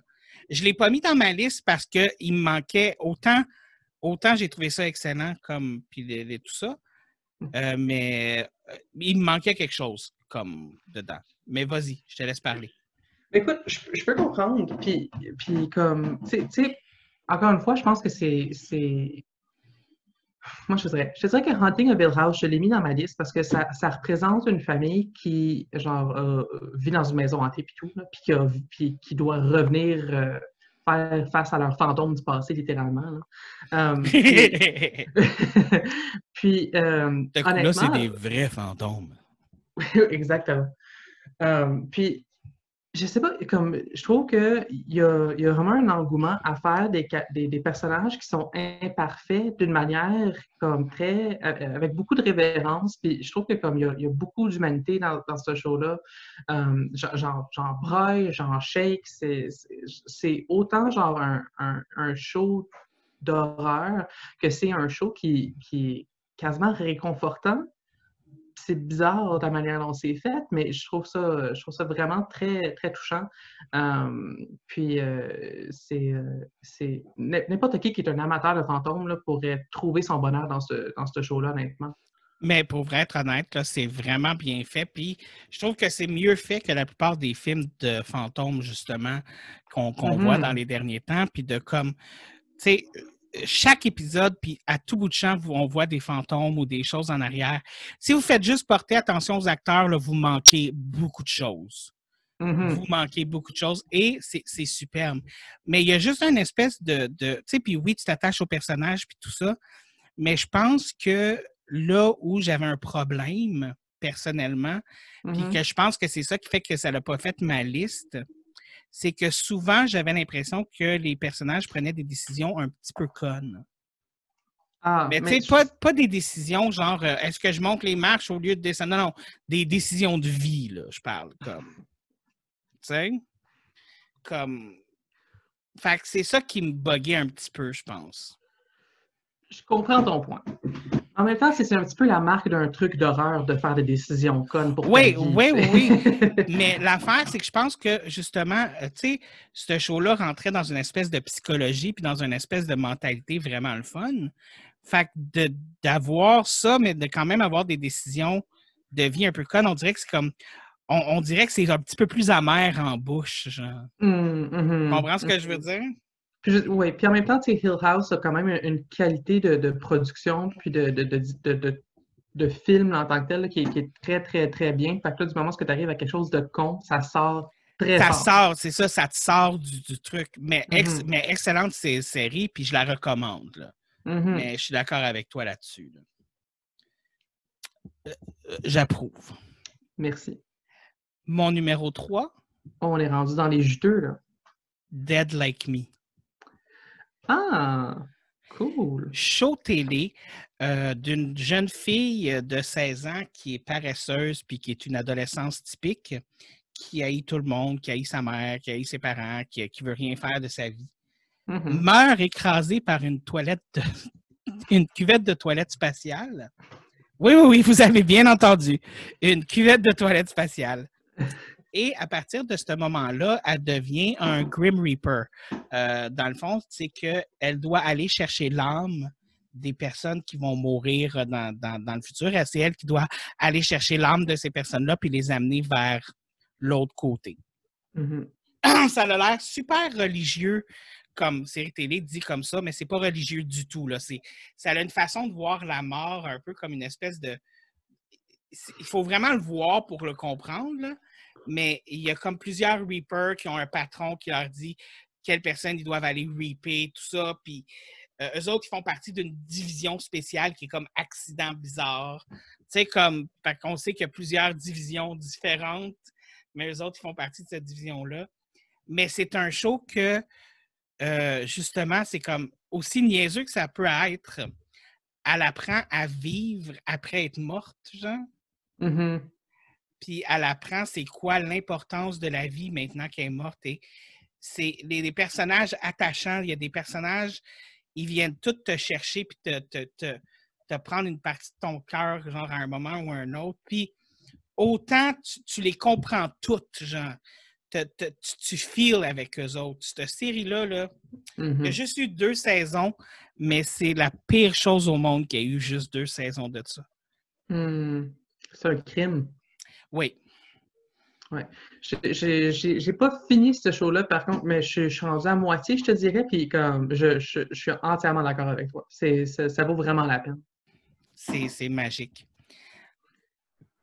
Je l'ai pas mis dans ma liste parce qu'il me manquait autant, autant j'ai trouvé ça excellent comme puis tout ça. Euh, mais euh, il me manquait quelque chose comme dedans. Mais vas-y, je te laisse parler. Écoute, je, peux comprendre. Puis, puis comme, tu sais, encore une fois, je pense que c'est moi, je dirais, je dirais que Hunting a Bill House, je l'ai mis dans ma liste parce que ça, ça représente une famille qui, genre, euh, vit dans une maison hantée puis tout, puis, qui qui, doit revenir faire face à leur fantôme du passé, littéralement. Là. Um, puis, euh, là, c'est des vrais fantômes. Exactement. Um, puis, je sais pas, comme je trouve qu'il y a, y a vraiment un engouement à faire des, personnages qui sont imparfaits d'une manière comme très euh, avec beaucoup de révérence. Puis je trouve que comme il y a, beaucoup d'humanité dans, ce show-là, euh, genre, genre Broy, genre Shake, c'est autant genre un, show d'horreur que c'est un show qui, qui est quasiment réconfortant bizarre la manière dont c'est fait, mais je trouve ça, je trouve ça vraiment très, très touchant. puis euh, c'est n'importe qui qui est un amateur de fantômes là, pourrait trouver son bonheur dans ce, dans ce show-là, honnêtement. Mais pour être honnête, c'est vraiment bien fait. Puis je trouve que c'est mieux fait que la plupart des films de fantômes, justement, qu'on voit dans mm-hmm. les derniers temps. Puis de comme, tu sais, chaque épisode, puis à tout bout de champ, on voit des fantômes ou des choses en arrière. Si vous faites juste porter attention aux acteurs, là, vous manquez beaucoup de choses. Mm-hmm. Vous manquez beaucoup de choses et c'est superbe. Mais il y a juste une espèce de. de tu sais, puis oui, tu t'attaches au personnage puis tout ça. Mais je pense que là où j'avais un problème personnellement, puis mm-hmm. que je pense que c'est ça qui fait que ça n'a pas fait ma liste, c'est que souvent, j'avais l'impression que les personnages prenaient des décisions un petit peu connes. Ah, mais tu sais, pas, des décisions genre euh, est-ce que je monte les marches au lieu de descendre? Non, non, des décisions de vie, là, je parle. Comme. Tu sais? Comme. Fait que c'est ça qui me buguait un petit peu, je pense. Je comprends ton point. En même temps, c'est un petit peu la marque d'un truc d'horreur de faire des décisions connes pour Oui, oui, oui. Mais l'affaire, c'est que je pense que justement, euh, tu sais, ce show-là rentrait dans une espèce de psychologie puis dans une espèce de mentalité vraiment le fun. Fait que d'avoir ça, mais de quand même avoir des décisions de vie un peu connes, on dirait que c'est comme. On, dirait que c'est un petit peu plus amer en bouche, genre. Mmh, mmh, tu comprends ce que je veux mmh. Dire? Oui, puis en même temps, Hill House a quand même une qualité de, production puis de, de, film en tant que tel qui, est, très, très, très bien. Fait que là, du moment où tu arrives à quelque chose de con, ça sort très Ça fort. sort, c'est ça, ça te sort du, truc. Mais, Mm-hmm. mais excellente série, puis je la recommande. Là. Mm-hmm. Mais je suis d'accord avec toi là-dessus. Euh, euh, j'approuve. Merci. Mon numéro 3. on est rendu dans les juteux, là. Dead Like Me. Ah, cool. Show télé euh, d'une jeune fille de 16 ans qui est paresseuse puis qui est une adolescence typique, qui haït tout le monde, qui haït sa mère, qui haït ses parents, qui, qui veut rien faire de sa vie. Mm-hmm. Meurt écrasée par une toilette, une cuvette de toilette spatiale. Oui, oui, oui, vous avez bien entendu. Une cuvette de toilette spatiale. Et à partir de ce moment-là, elle devient un Grim Reaper. Euh, dans le fond, c'est qu'elle doit aller chercher l'âme des personnes qui vont mourir dans, dans, le futur. C'est elle qui doit aller chercher l'âme de ces personnes-là puis les amener vers l'autre côté. Mm-hmm. Ça a l'air super religieux comme série télé dit comme ça, mais c'est pas religieux du tout. Là. Ça a une façon de voir la mort un peu comme une espèce de. Il faut vraiment le voir pour le comprendre. Là mais il y a comme plusieurs Reapers qui ont un patron qui leur dit quelles personnes ils doivent aller reaper, tout ça. Puis euh, eux autres, ils font partie d'une division spéciale qui est comme accident bizarre. Tu sais, comme, qu'on sait qu'il y a plusieurs divisions différentes. mais eux autres, ils font partie de cette division-là. Mais c'est un show que, euh, justement, c'est comme aussi niaiseux que ça peut être. Elle apprend à vivre après être morte, genre. Mhm. Puis elle apprend c'est quoi l'importance de la vie maintenant qu'elle est morte. Et c'est les, les personnages attachants. Il y a des personnages, ils viennent tous te chercher puis te, te, te, te prendre une partie de ton cœur, genre à un moment ou à un autre. Puis autant tu, tu les comprends toutes, genre. Te- te- tu, tu feels avec eux autres. Cette série-là, là, il y a juste eu deux saisons, mais c'est la pire chose au monde qu'il y ait eu juste deux saisons de ça. Hmm. C'est un crime. Oui. J'ai- J'ai pas fini ce show-là, par contre, mais je, je suis rendu à moitié, je te dirais, puis comme je, je- je suis entièrement d'accord avec toi. C'est, ça, ça vaut vraiment la peine. C'est magique.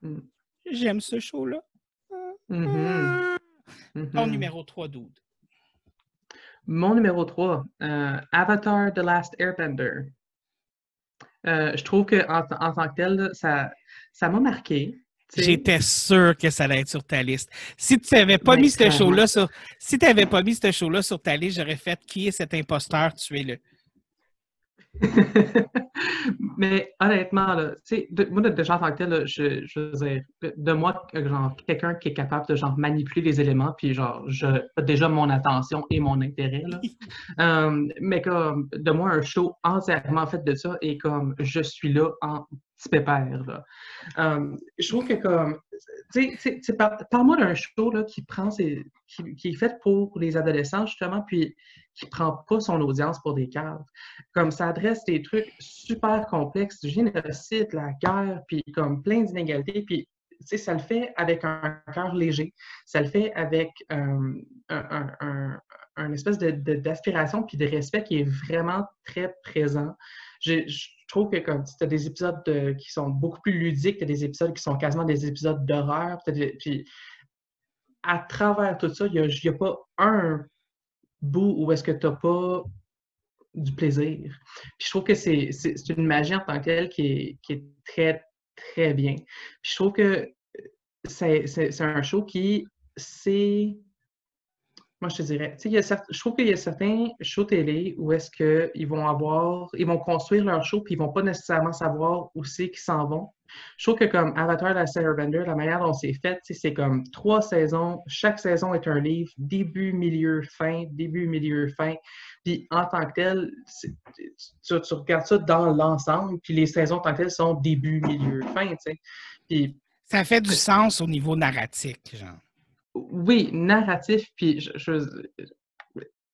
Mm. J'aime ce show-là. Ton Mhm. numéro 3, Dude. Mon numéro 3, Avatar The Last Airbender. Euh, je trouve que en, en tant que tel, là, ça, ça m'a marqué. J'étais sûr que ça allait être sur ta liste. Si tu n'avais pas Mais mis ce show-là sur, si tu pas mis ce show-là sur ta liste, j'aurais fait qui est cet imposteur, tuez-le. Mais honnêtement, là, tu sais, de- moi, de, de genre en tant que tel, là, je, je veux dire, de, moi, genre, quelqu'un qui est capable de genre manipuler les éléments, puis genre, je déjà mon attention et mon intérêt, là. Euh, mais comme, de moi, un show entièrement fait de ça, et comme, je suis là en petit pépère, là. Euh, je trouve que comme, tu sais, parle-moi d'un show, là, qui prend ses, qui, qui est fait pour les adolescents, justement, puis qui prend pas son audience pour des caves comme ça adresse des trucs super complexes, du génocide, la guerre, puis comme plein d'inégalités, puis ça le fait avec un cœur léger, ça le fait avec euh, un, espèce de- de- d'aspiration puis de respect qui est vraiment très présent. Je, trouve que comme tu as des épisodes de- qui sont beaucoup plus ludiques, tu as des épisodes qui sont quasiment des épisodes d'horreur, puis à travers tout ça, il n'y a pas un bout où est-ce que tu n'as pas du plaisir? Je trouve que c'est une magie en tant que telle qui est, qui est très, très bien. Je trouve que c'est c'est- c'est un show qui, c'est... Moi, je te dirais, il y a je trouve qu'il y a certains shows télé où est-ce qu'ils vont avoir, ils vont construire leur show, puis ils vont pas nécessairement savoir où c'est qu'ils s'en vont. Je trouve que comme Avatar la Airbender, la manière dont c'est fait, c'est comme trois saisons, chaque saison est un livre, début, milieu, fin, début, milieu, fin. Puis en tant que tel, tu, regardes ça dans l'ensemble, puis les saisons en tant que telles sont début, milieu, fin, Ça fait du sens au niveau narratif, genre. Oui, narratif, puis je, je-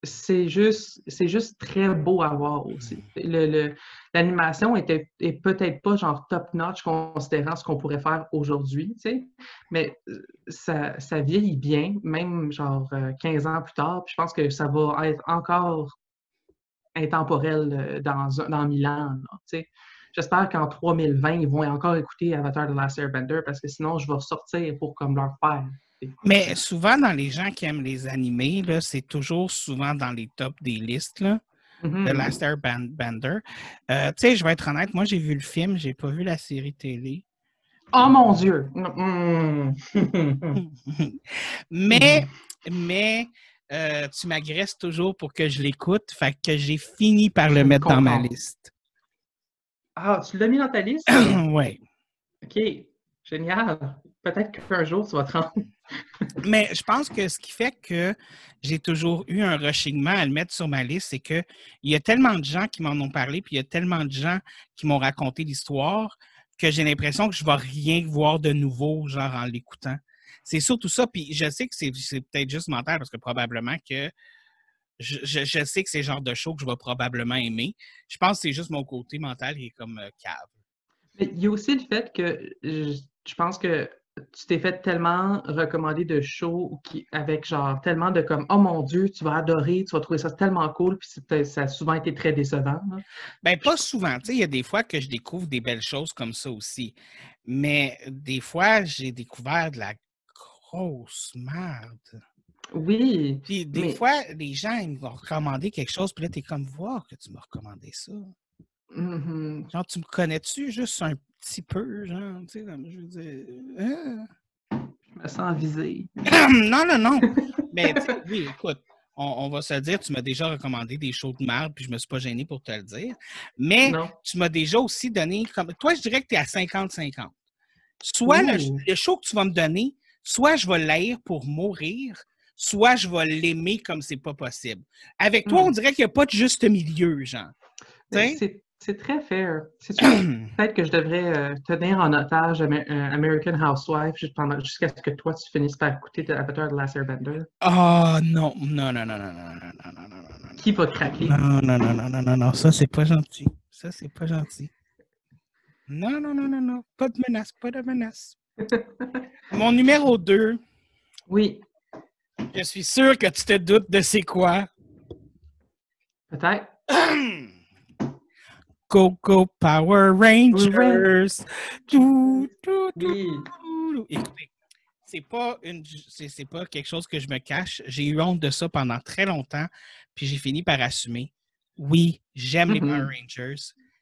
c'est juste, c'est juste très beau à voir aussi. Le, le- l'animation était est peut-être pas genre top-notch considérant ce qu'on pourrait faire aujourd'hui, tu sais, mais euh, ça, ça vieillit bien, même genre euh, 15 ans plus tard, puis je pense que ça va être encore intemporel euh, dans, dans 1000 ans, là, tu sais. J'espère qu'en 3020, ils vont encore écouter Avatar The Last Airbender parce que sinon, je vais ressortir pour comme leur faire. Mais souvent, dans les gens qui aiment les animés, là, c'est toujours souvent dans les tops des listes, là, Mhm. de Last Airbender. Euh, tu sais, je vais être honnête, moi, j'ai vu le film, j'ai pas vu la série télé. Oh mon Dieu! Mm. mais, mais euh, tu m'agresses toujours pour que je l'écoute, fait que j'ai fini par le mettre dans ma liste. Ah, tu l'as mis dans ta liste? ouais. OK, génial. Peut-être qu'un jour, tu vas te rendre. Mais je pense que ce qui fait que j'ai toujours eu un rechignement à le mettre sur ma liste, c'est que il y a tellement de gens qui m'en ont parlé, puis il y a tellement de gens qui m'ont raconté l'histoire que j'ai l'impression que je ne vais rien voir de nouveau, genre en l'écoutant. C'est surtout ça, puis je sais que c'est, c'est peut-être juste mental parce que probablement que je, je- je sais que c'est le genre de show que je vais probablement aimer. Je pense que c'est juste mon côté mental qui est comme euh, cave. Mais il y a aussi le fait que je, pense que tu t'es fait tellement recommander de shows qui, avec genre tellement de comme Oh mon Dieu, tu vas adorer, tu vas trouver ça tellement cool, puis ça a souvent été très décevant. là. Ben, pas souvent. Tu sais, il y a des fois que je découvre des belles choses comme ça aussi. Mais des fois, j'ai découvert de la grosse merde. Oui, Puis des Mais- fois, les gens, ils vont recommander quelque chose, puis là, t'es comme voir que tu m'as recommandé ça. mhm. Genre, tu me connais-tu juste un petit peu, genre, tu sais, je veux dire. hein? Je me sens visé. non, non, non. Mais oui, écoute, on, on va se le dire, tu m'as déjà recommandé des shows de merde, puis je me suis pas gêné pour te le dire. Mais Non. tu m'as déjà aussi donné comme. Toi, je dirais que tu es à 50-50. Soit le, show que tu vas me donner, soit je vais l'haïr pour mourir, soit je vais l'aimer comme c'est pas possible. Avec toi, Hmm. on dirait qu'il n'y a pas de juste milieu, genre. T'sais? C'est c'est très fair. C'est sûr, peut-être que je devrais euh, tenir en otage Amer- euh, American Housewife jusqu'à ce que toi tu finisses par écouter de Avatar de Last Airbender. Oh non, non, non, non, non, non, non, non, non, non, non, non. Qui va craquer? Non, non, non, non, non, non, non, ça, c'est pas gentil. Ça, c'est pas gentil. Non, non, non, non, non. Pas de menace, pas de menace. Mon numéro 2, Oui, je suis sûr que tu te doutes de c'est quoi. peut-être. Go, go, Power Rangers. Tout, tout, tout, Oui. tout. Écoutez, c'est pas, une, c'est, c'est pas quelque chose que je me cache. J'ai eu honte de ça pendant très longtemps, puis j'ai fini par assumer. Oui, j'aime les Mhm. Power Rangers.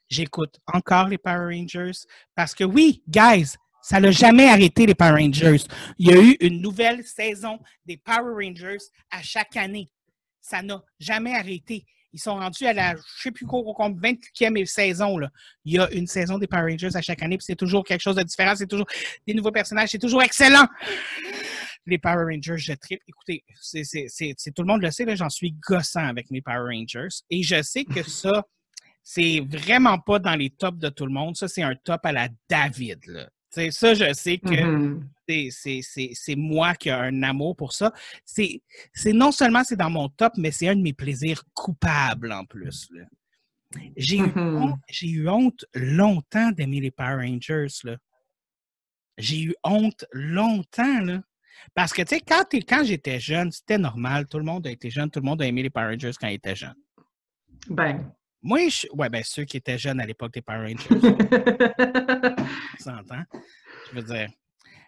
J'écoute encore les Power Rangers parce que oui, guys, ça n'a jamais arrêté les Power Rangers. Il y a eu une nouvelle saison des Power Rangers à chaque année. Ça n'a jamais arrêté. Ils sont rendus à la, je ne sais plus quoi, quoi, 28e saison. Là. Il y a une saison des Power Rangers à chaque année, puis c'est toujours quelque chose de différent, c'est toujours des nouveaux personnages, c'est toujours excellent. Les Power Rangers, je tripe. Écoutez, c'est- c'est- c'est- tout le monde le sait, là, j'en suis gossant avec mes Power Rangers. Et je sais que ça, c'est vraiment pas dans les tops de tout le monde. Ça, c'est un top à la David. Là. Tu sais, ça, je sais que Mhm. c'est- moi qui ai un amour pour ça. C'est non seulement c'est dans mon top, mais c'est un de mes plaisirs coupables en plus. là. J'ai eu, honte- j'ai eu honte longtemps d'aimer les Power Rangers. J'ai eu honte longtemps. Là. Parce que, tu sais, quand, quand j'étais jeune, c'était normal. Tout le monde a été jeune. Tout le monde a aimé les Power Rangers quand ils étaient jeunes. Ben. Moi, je, ouais, ben, ceux qui étaient jeunes à l'époque des Power Rangers, on s'entend. Je veux dire.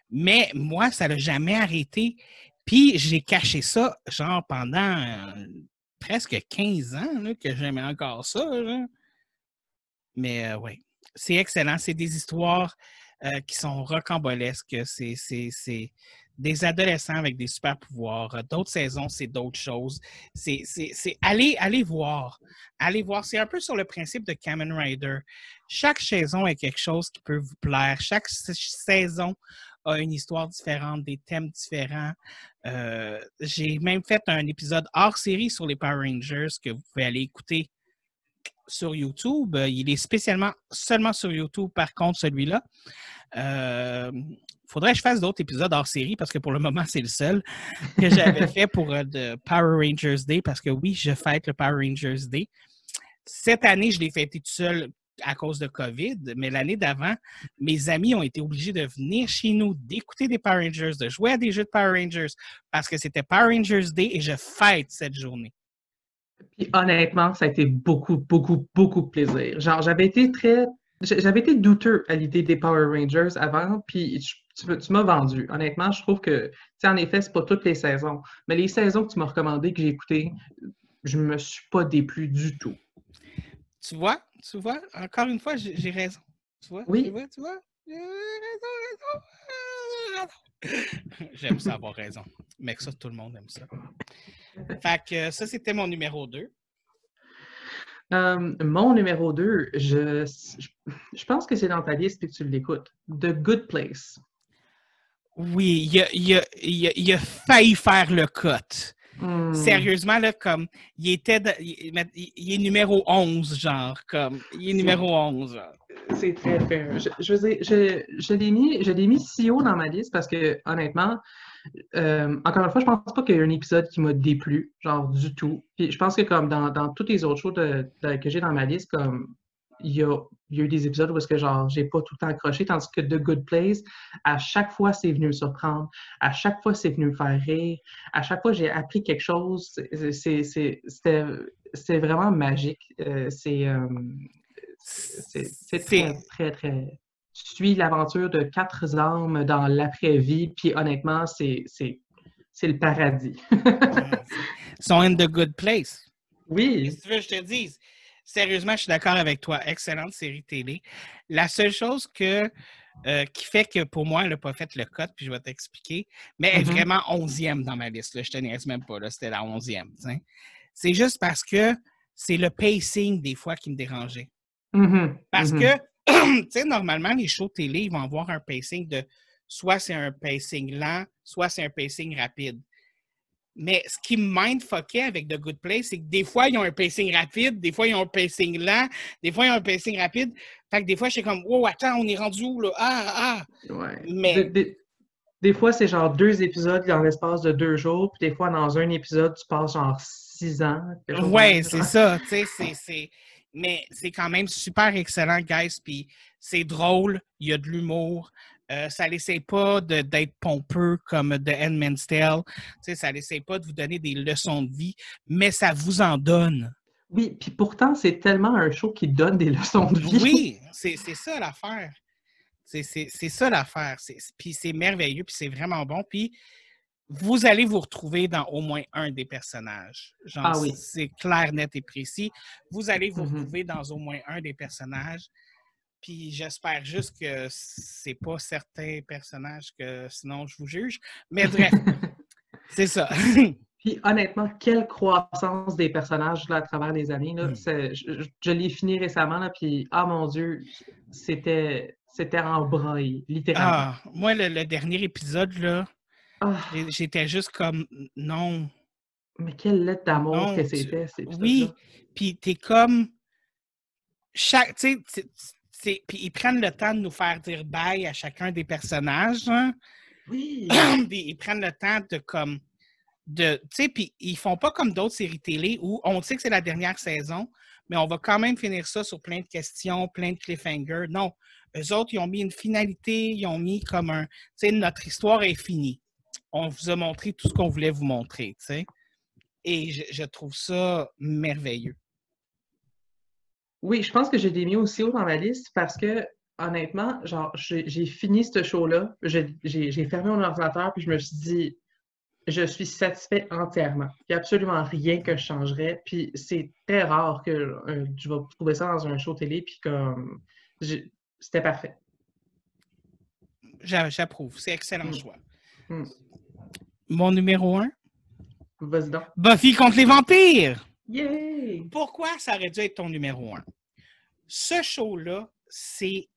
Mais moi, ça n'a jamais arrêté. Puis j'ai caché ça, genre, pendant euh, presque 15 ans là, que j'aimais encore ça. là. Mais oui, c'est excellent. C'est des histoires euh, qui sont rocambolesques. C'est, c'est, c'est des adolescents avec des super pouvoirs. Euh, D'autres saisons, c'est d'autres choses. C'est, allez, allez voir. Allez voir. C'est un peu sur le principe de Kamen Rider. Chaque saison est quelque chose qui peut vous plaire. Chaque sa- saison a une histoire différente, des thèmes différents. Euh, j'ai même fait un épisode hors série sur les Power Rangers que vous pouvez aller écouter sur YouTube. Euh, Il est spécialement seulement sur YouTube, par contre, celui-là. Euh, faudrait que je fasse d'autres épisodes hors série parce que pour le moment, c'est le seul que j'avais fait pour euh, Power Rangers Day parce que oui, je fête le Power Rangers Day. Cette année, je l'ai fêté tout seul à cause de COVID, mais l'année d'avant, mes amis ont été obligés de venir chez nous, d'écouter des Power Rangers, de jouer à des jeux de Power Rangers parce que c'était Power Rangers Day et je fête cette journée. Puis honnêtement, ça a été beaucoup, beaucoup, beaucoup de plaisir. Genre, j'avais été très. J'avais été douteux à l'idée des Power Rangers avant, puis je- tu, m'as vendu. Honnêtement, je trouve que, tu sais, en effet, c'est pas toutes les saisons, mais les saisons que tu m'as recommandées, que j'ai écoutées, je me suis pas déplu du tout. Tu vois, tu vois, encore une fois, j'ai raison. Tu vois, Oui. tu vois, tu vois. J'ai raison, raison, raison. J'aime ça avoir raison. Mais que ça, tout le monde aime ça. Fait que ça, c'était mon numéro 2. Euh, mon numéro 2, je, je, je pense que c'est dans ta liste et que tu l'écoutes. The Good Place. Oui, il a, il, a, il, a, il a failli faire le cut. Hmm. Sérieusement, là, comme, il était, de- il, est numéro 11, genre, comme, il est numéro 11, genre. C'est très fair. Je, je je, je l'ai mis, je l'ai mis si haut dans ma liste parce que, honnêtement, euh, encore une fois, je pense pas qu'il y ait un épisode qui m'a déplu, genre du tout. Puis je pense que comme dans, dans tous les autres shows de- de- que j'ai dans ma liste, comme il y a, il y a eu des épisodes où est-ce que genre j'ai pas tout le temps accroché, tandis que The Good Place, à chaque fois, c'est venu me surprendre. À chaque fois, c'est venu me faire rire. À chaque fois, j'ai appris quelque chose. C'était vraiment magique. Euh, c'est euh, c'est c'est très, très, très. Tu suis l'aventure de quatre âmes dans l'après-vie, puis honnêtement, c'est le paradis. Ils sont in the good place. oui, Qu'est-ce que tu veux que je te dise? Sérieusement, je suis d'accord avec toi. Excellente série télé. La seule chose que euh, qui fait que pour moi, elle n'a pas fait le code, puis je vais t'expliquer. Mais elle est Mhm. vraiment onzième dans ma liste. Là. Je te niaise même pas. C'était la onzième. C'est juste parce que c'est le pacing des fois qui me dérangeait. Mhm, Parce mhm. que, tu sais, normalement, les shows télé, ils vont avoir un pacing de soit c'est un pacing lent, soit c'est un pacing rapide. Mais ce qui me mindfuckait avec The Good Place, c'est que des fois, ils ont un pacing rapide, des fois, ils ont un pacing lent, des fois, ils ont un pacing rapide. Fait que des fois, je suis comme, oh, attends, on est rendu où, là? Ah, ah! Ouais. Mais- Des, des- des fois, c'est genre deux épisodes dans l'espace de deux jours, puis des fois, dans un épisode, tu passes genre six ans. même, c'est ça, tu sais, c'est... Mais c'est quand même super excellent, guys, puis c'est drôle, il y a de l'humour, euh, ça n'essaie pas d'être pompeux comme The Handmaid's Tale, ça n'essaie pas de vous donner des leçons de vie, mais ça vous en donne. Oui, puis pourtant, c'est tellement un show qui donne des leçons de vie. Oui, c'est ça l'affaire. C'est ça l'affaire. Puis c'est merveilleux, puis c'est vraiment bon. Puis vous allez vous retrouver dans au moins un des personnages. Genre, Ah oui. c'est clair, net et précis. Vous allez vous Mhm. retrouver dans au moins un des personnages. Puis j'espère juste que c'est pas certains personnages que sinon je vous juge. Mais bref, c'est ça. Puis honnêtement, quelle croissance des personnages là, à travers les années. Là, Mm. Je l'ai fini récemment, là, puis ah mon Dieu, c'était c'était en braille, littéralement. ah, moi, le, le dernier épisode, là, Ah, j'étais juste comme non. mais quelle lettre d'amour que c'était. Oui, puis t'es comme chaque, tu sais, c'est- c'est- puis ils prennent le temps de nous faire dire bye à chacun des personnages, hein. Oui. Ils prennent le temps de comme de, tu sais, puis ils font pas comme d'autres séries télé où on sait que c'est la dernière saison, mais on va quand même finir ça sur plein de questions, plein de cliffhangers. Non, eux autres ils ont mis une finalité, ils ont mis comme un, tu sais, notre histoire est finie. On vous a montré tout ce qu'on voulait vous montrer, tu sais. Et je, je trouve ça merveilleux. Oui, je pense que j'ai des mis aussi haut dans ma liste parce que, honnêtement, genre, j'ai fini ce show-là, j'ai fermé mon ordinateur, puis je me suis dit, je suis satisfait entièrement. Il n'y a absolument rien que je changerais, puis c'est très rare que euh, je vais trouver ça dans un show télé, puis comme, c'était parfait. J'a- J'approuve. C'est excellent Mm. choix. Mm. Mon numéro un, Vas-y donc. Buffy contre les vampires. Yay! Pourquoi ça aurait dû être ton numéro un? Ce show-là, c'est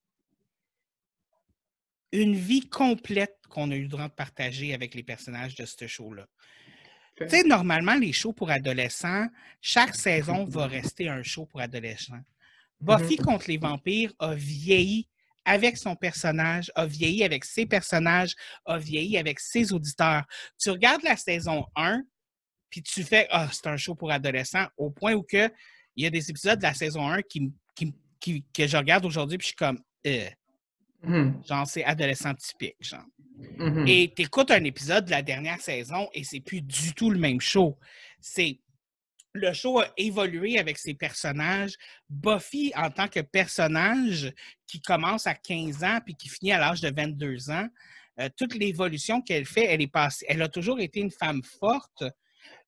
une vie complète qu'on a eu le droit de partager avec les personnages de ce show-là. Tu sais, normalement, les shows pour adolescents, chaque saison va rester un show pour adolescents. Buffy contre les vampires a vieilli avec son personnage, a vieilli avec ses personnages, a vieilli avec ses auditeurs. Tu regardes la saison 1, puis tu fais Ah, c'est un show pour adolescents, au point où que il y a des épisodes de la saison 1 qui, que je regarde aujourd'hui, puis je suis comme Euh, Mhm, genre, c'est adolescent typique, genre. mhm. Et tu écoutes un épisode de la dernière saison et c'est plus du tout le même show. C'est le show a évolué avec ses personnages. Buffy, en tant que personnage qui commence à 15 ans puis qui finit à l'âge de 22 ans, euh, toute l'évolution qu'elle fait, elle est passée. Elle a toujours été une femme forte,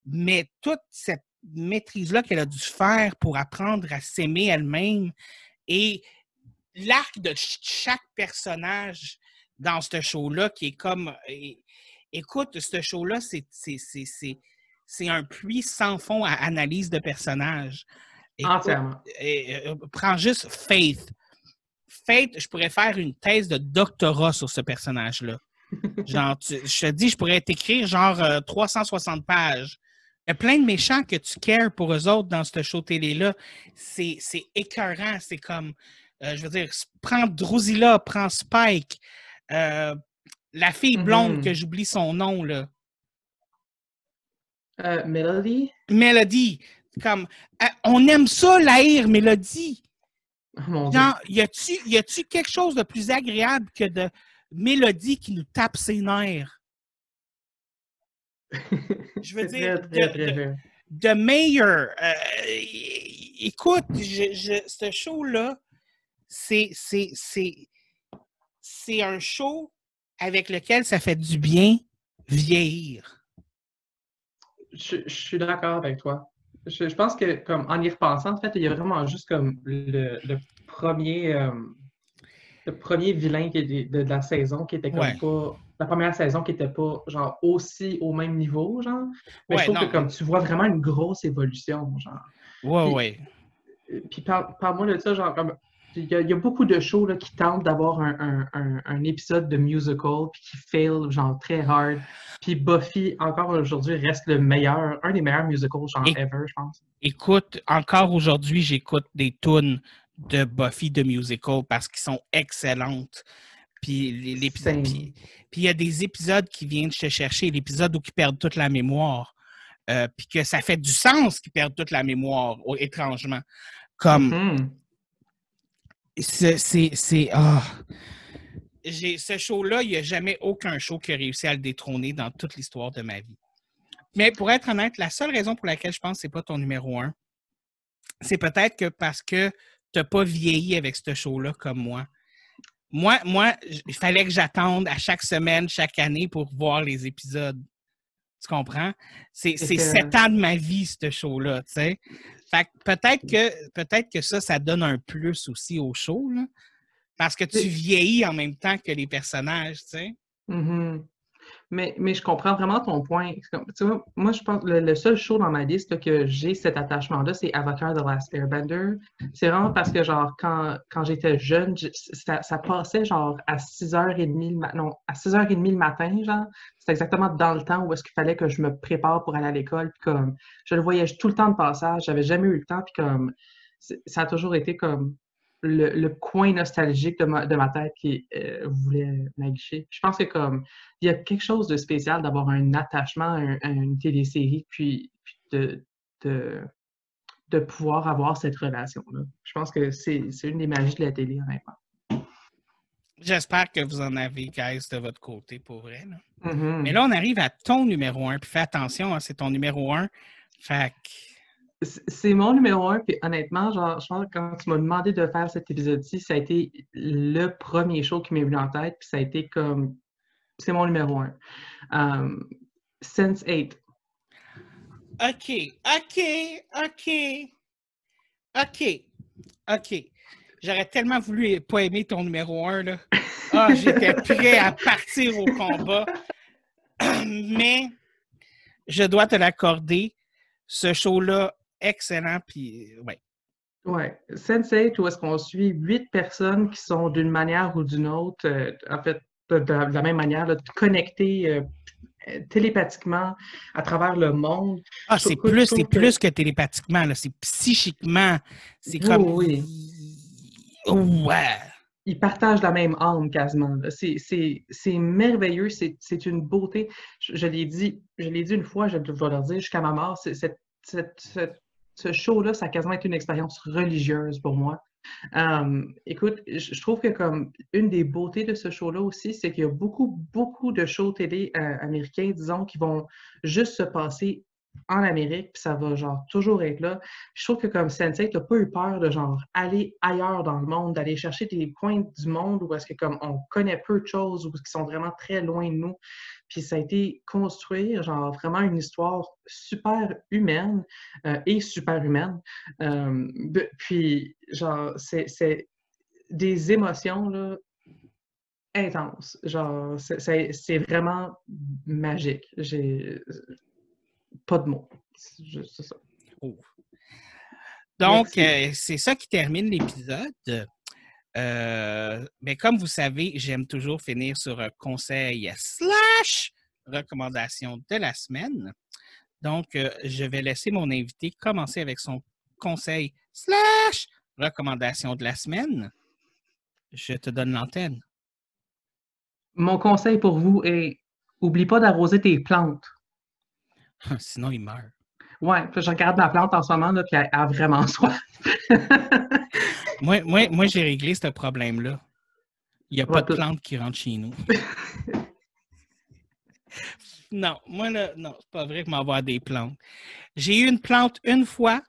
mais toute cette maîtrise-là qu'elle a dû faire pour apprendre à s'aimer elle-même et l'arc de ch- chaque personnage dans ce show-là qui est comme. Écoute, ce show-là, c'est- c'est- un puits sans fond à analyse de personnages. Entièrement. euh, euh, prends juste Faith. Faith, je pourrais faire une thèse de doctorat sur ce personnage-là. Genre, tu- je te dis, je pourrais t'écrire genre euh, 360 pages. Il y a plein de méchants que tu cares pour eux autres dans ce show télé-là. C'est c'est écœurant. C'est comme, euh, je veux dire, prends Drusilla, prends Spike, euh, la fille blonde Mhm. que j'oublie son nom, là. Euh, Melody? Mélodie. Comme, euh, on aime ça, l'haïr, Mélodie. Oh. Genre, y a-tu quelque chose de plus agréable que de Mélodie qui nous tape ses nerfs? Je veux dire, très, très, de- Mayor. euh, écoute, je, je- ce show-là, c'est un show avec lequel ça fait du bien vieillir. Je, je suis d'accord avec toi. Je, je pense que, comme en y repensant, en fait, il y a vraiment juste comme le, le premier, euh, le premier vilain de, de, la saison qui était comme pas. La première saison qui était pas genre aussi au même niveau, genre. Mais je trouve que comme tu vois vraiment une grosse évolution, genre. Ouais, ouais. Puis parle-moi de ça, genre comme il y, a, beaucoup de shows là, qui tentent d'avoir un, un, un, épisode de musical puis qui fail genre très hard. Puis Buffy, encore aujourd'hui, reste le meilleur, un des meilleurs musicals genre ever, je pense. Écoute, encore aujourd'hui, j'écoute des tunes de Buffy de musical parce qu'ils sont excellentes. Puis l'épisode. Puis il y a des épisodes qui viennent te chercher, l'épisode où ils perdent toute la mémoire. Euh, puis que ça fait du sens qu'ils perdent toute la mémoire, étrangement. Comme. Mm-hmm. Ah. Ce show-là, il n'y a jamais aucun show qui a réussi à le détrôner dans toute l'histoire de ma vie. Mais pour être honnête, la seule raison pour laquelle je pense que ce n'est pas ton numéro un, c'est peut-être que parce que tu n'as pas vieilli avec ce show-là comme moi. Moi, moi, il fallait que j'attende à chaque semaine, chaque année pour voir les épisodes. Tu comprends? C'est sept ans de ma vie, ce show-là, tu sais. Fait peut-être que, que ça, ça donne un plus aussi au show, là, parce que tu vieillis en même temps que les personnages, tu sais. Mm-hmm. Mais, mais je comprends vraiment ton point. moi, je pense que le, seul show dans ma liste que j'ai cet attachement-là, c'est Avatar The Last Airbender. C'est vraiment parce que, genre, quand, quand j'étais jeune, ça, ça, passait, genre, à 6h30 non, à 6h30 le matin, genre. C'était exactement dans le temps où est-ce qu'il fallait que je me prépare pour aller à l'école. Puis, comme, je le voyais tout le temps de passage. J'avais jamais eu le temps. Puis, comme, ça a toujours été comme le, coin nostalgique de ma, de ma tête qui euh, voulait m'aguicher. Je pense que comme il y a quelque chose de spécial d'avoir un attachement à, une télésérie, puis, de, de, pouvoir avoir cette relation-là. Je pense que c'est une des magies de la télé, honnêtement. J'espère que vous en avez, guys, de votre côté, pour vrai. Mm-hmm. Mais là, on arrive à ton numéro un. Puis fais attention, hein, c'est ton numéro un. Fait c'est mon numéro un, puis honnêtement, genre, je pense que quand tu m'as demandé de faire cet épisode-ci, ça a été le premier show qui m'est venu en tête, puis ça a été comme. C'est mon numéro un. Um, Sense 8. OK, OK, OK. OK, OK. J'aurais tellement voulu pas aimer ton numéro un, là. Ah, j'étais prêt à partir au combat. Mais je dois te l'accorder. Ce show-là excellent. Puis, ouais. Ouais. Sense8, où est-ce qu'on suit huit personnes qui sont d'une manière ou d'une autre, euh, en fait, de, la même manière, connectées euh, télépathiquement à travers le monde? Ah, c'est plus, c'est plus que télépathiquement, c'est psychiquement. C'est comme. Oui. Ouais. Ils partagent la même âme quasiment. C'est merveilleux, c'est une beauté. Je, l'ai dit, je l'ai dit une fois, je dois leur dire jusqu'à ma mort, cette, cette ce show-là, ça a quasiment été une expérience religieuse pour moi. Euh, écoute, je trouve que comme une des beautés de ce show-là aussi, c'est qu'il y a beaucoup, beaucoup de shows télé euh, américains, disons, qui vont juste se passer en Amérique, puis ça va genre toujours être là. Je trouve que comme Sensei, t'as pas eu peur de genre aller ailleurs dans le monde, d'aller chercher des coins du monde où est-ce que comme on connaît peu de choses ou qui sont vraiment très loin de nous. Puis ça a été construire genre vraiment une histoire super humaine euh, et super humaine. Euh, puis genre c'est des émotions là intenses. Genre c'est vraiment magique. J'ai pas de mots. C'est ça. Donc, euh, c'est ça qui termine l'épisode. Euh, mais comme vous savez, j'aime toujours finir sur un conseil slash recommandation de la semaine. Donc, euh, je vais laisser mon invité commencer avec son conseil slash recommandation de la semaine. Je te donne l'antenne. Mon conseil pour vous est oublie pas d'arroser tes plantes. Sinon, il meurt. Ouais, je regarde ma plante en ce moment, là, puis elle a vraiment soif. moi, moi, moi j'ai réglé ce problème-là. Il n'y a pas de plante qui rentre chez nous. Non, moi, là, non, c'est pas vrai que m'avoir des plantes. J'ai eu une plante une fois.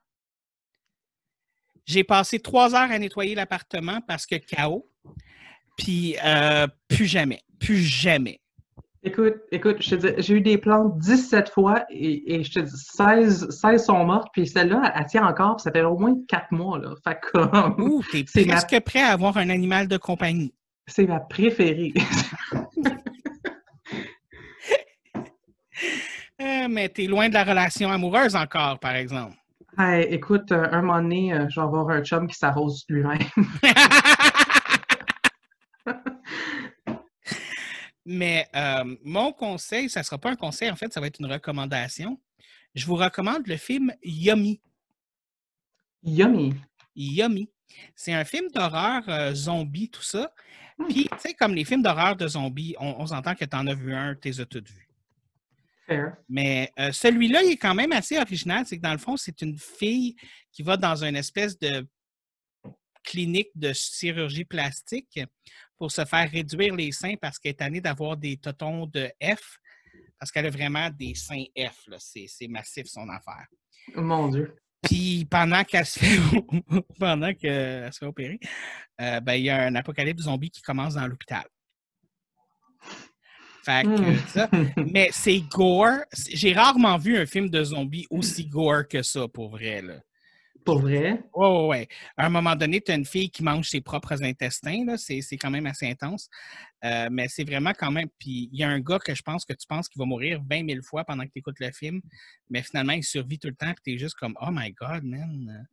J'ai passé trois heures à nettoyer l'appartement parce que chaos. Puis, euh, plus jamais. Plus jamais. Écoute, écoute, je te dis, j'ai eu des plantes 17 fois et, je te dis, 16, 16 sont mortes, puis celle-là, elle, tient encore, puis ça fait au moins 4 mois, là. Fait comme... Ouh, t'es presque prêt à avoir un animal de compagnie. C'est ma préférée. Euh, mais t'es loin de la relation amoureuse encore, par exemple. Hey, écoute, euh, un moment donné, euh, je vais avoir un chum qui s'arrose lui-même. Mais euh, mon conseil, ça ne sera pas un conseil, en fait, ça va être une recommandation. Je vous recommande le film Yummy. Yummy. Yummy. C'est un film d'horreur zombie, tout ça. Hmm. Puis, tu sais, comme les films d'horreur de zombies, on, on s'entend que tu en as vu un, tu les as toutes vus. Fair. Mais euh, celui-là, il est quand même assez original. C'est que dans le fond, c'est une fille qui va dans une espèce de clinique de chirurgie plastique pour se faire réduire les seins parce qu'elle est tannée d'avoir des totons de F. Parce qu'elle a vraiment des seins F. C'est c'est massif son affaire. Mon Dieu. Puis pendant qu'elle se fait pendant qu'elle se fait opérer, euh, ben, il y a un apocalypse zombie qui commence dans l'hôpital. Fait que Hmm. ça. Mais c'est gore. J'ai rarement vu un film de zombies aussi gore que ça, pour vrai. Là. Pour vrai? Ouais, ouais, ouais. À un moment donné, tu as une fille qui mange ses propres intestins. C'est c'est quand même assez intense. Euh, mais c'est vraiment quand même. Puis il y a un gars que je pense que tu penses qu'il va mourir 20 000 fois pendant que tu écoutes le film. Mais finalement, il survit tout le temps. Puis tu es juste comme, oh my God, man.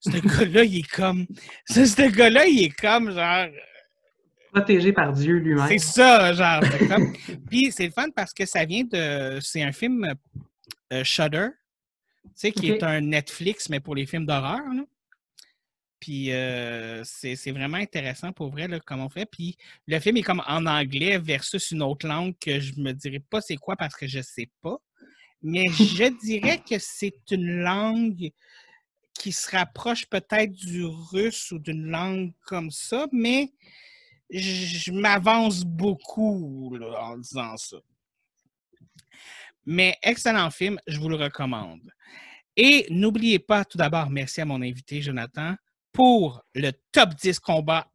Ce gars-là, il est comme. Ce, ce gars-là, il est comme genre. Protégé par Dieu lui-même. C'est ça, genre. Puis c'est le fun parce que ça vient de. C'est un film euh, Shudder, tu sais, qui est un Netflix, mais pour les films d'horreur. Puis euh, c'est vraiment intéressant pour vrai, là, comme on fait. Puis le film est comme en anglais versus une autre langue que je me dirais pas c'est quoi parce que je sais pas. Mais je dirais que c'est une langue qui se rapproche peut-être du russe ou d'une langue comme ça, mais je m'avance beaucoup en disant ça. Mais excellent film, je vous le recommande. Et n'oubliez pas, tout d'abord, merci à mon invité Jonathan pour le top 10 combat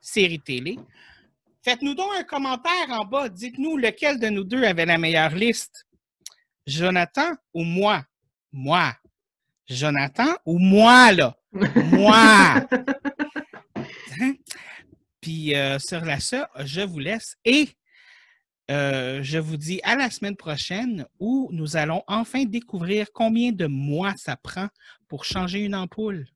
série télé. Faites-nous donc un commentaire en bas. Dites-nous lequel de nous deux avait la meilleure liste. Jonathan ou moi? Moi. Jonathan ou moi, là? Moi! Puis euh, sur la ça, je vous laisse et euh, je vous dis à la semaine prochaine où nous allons enfin découvrir combien de mois ça prend pour changer une ampoule.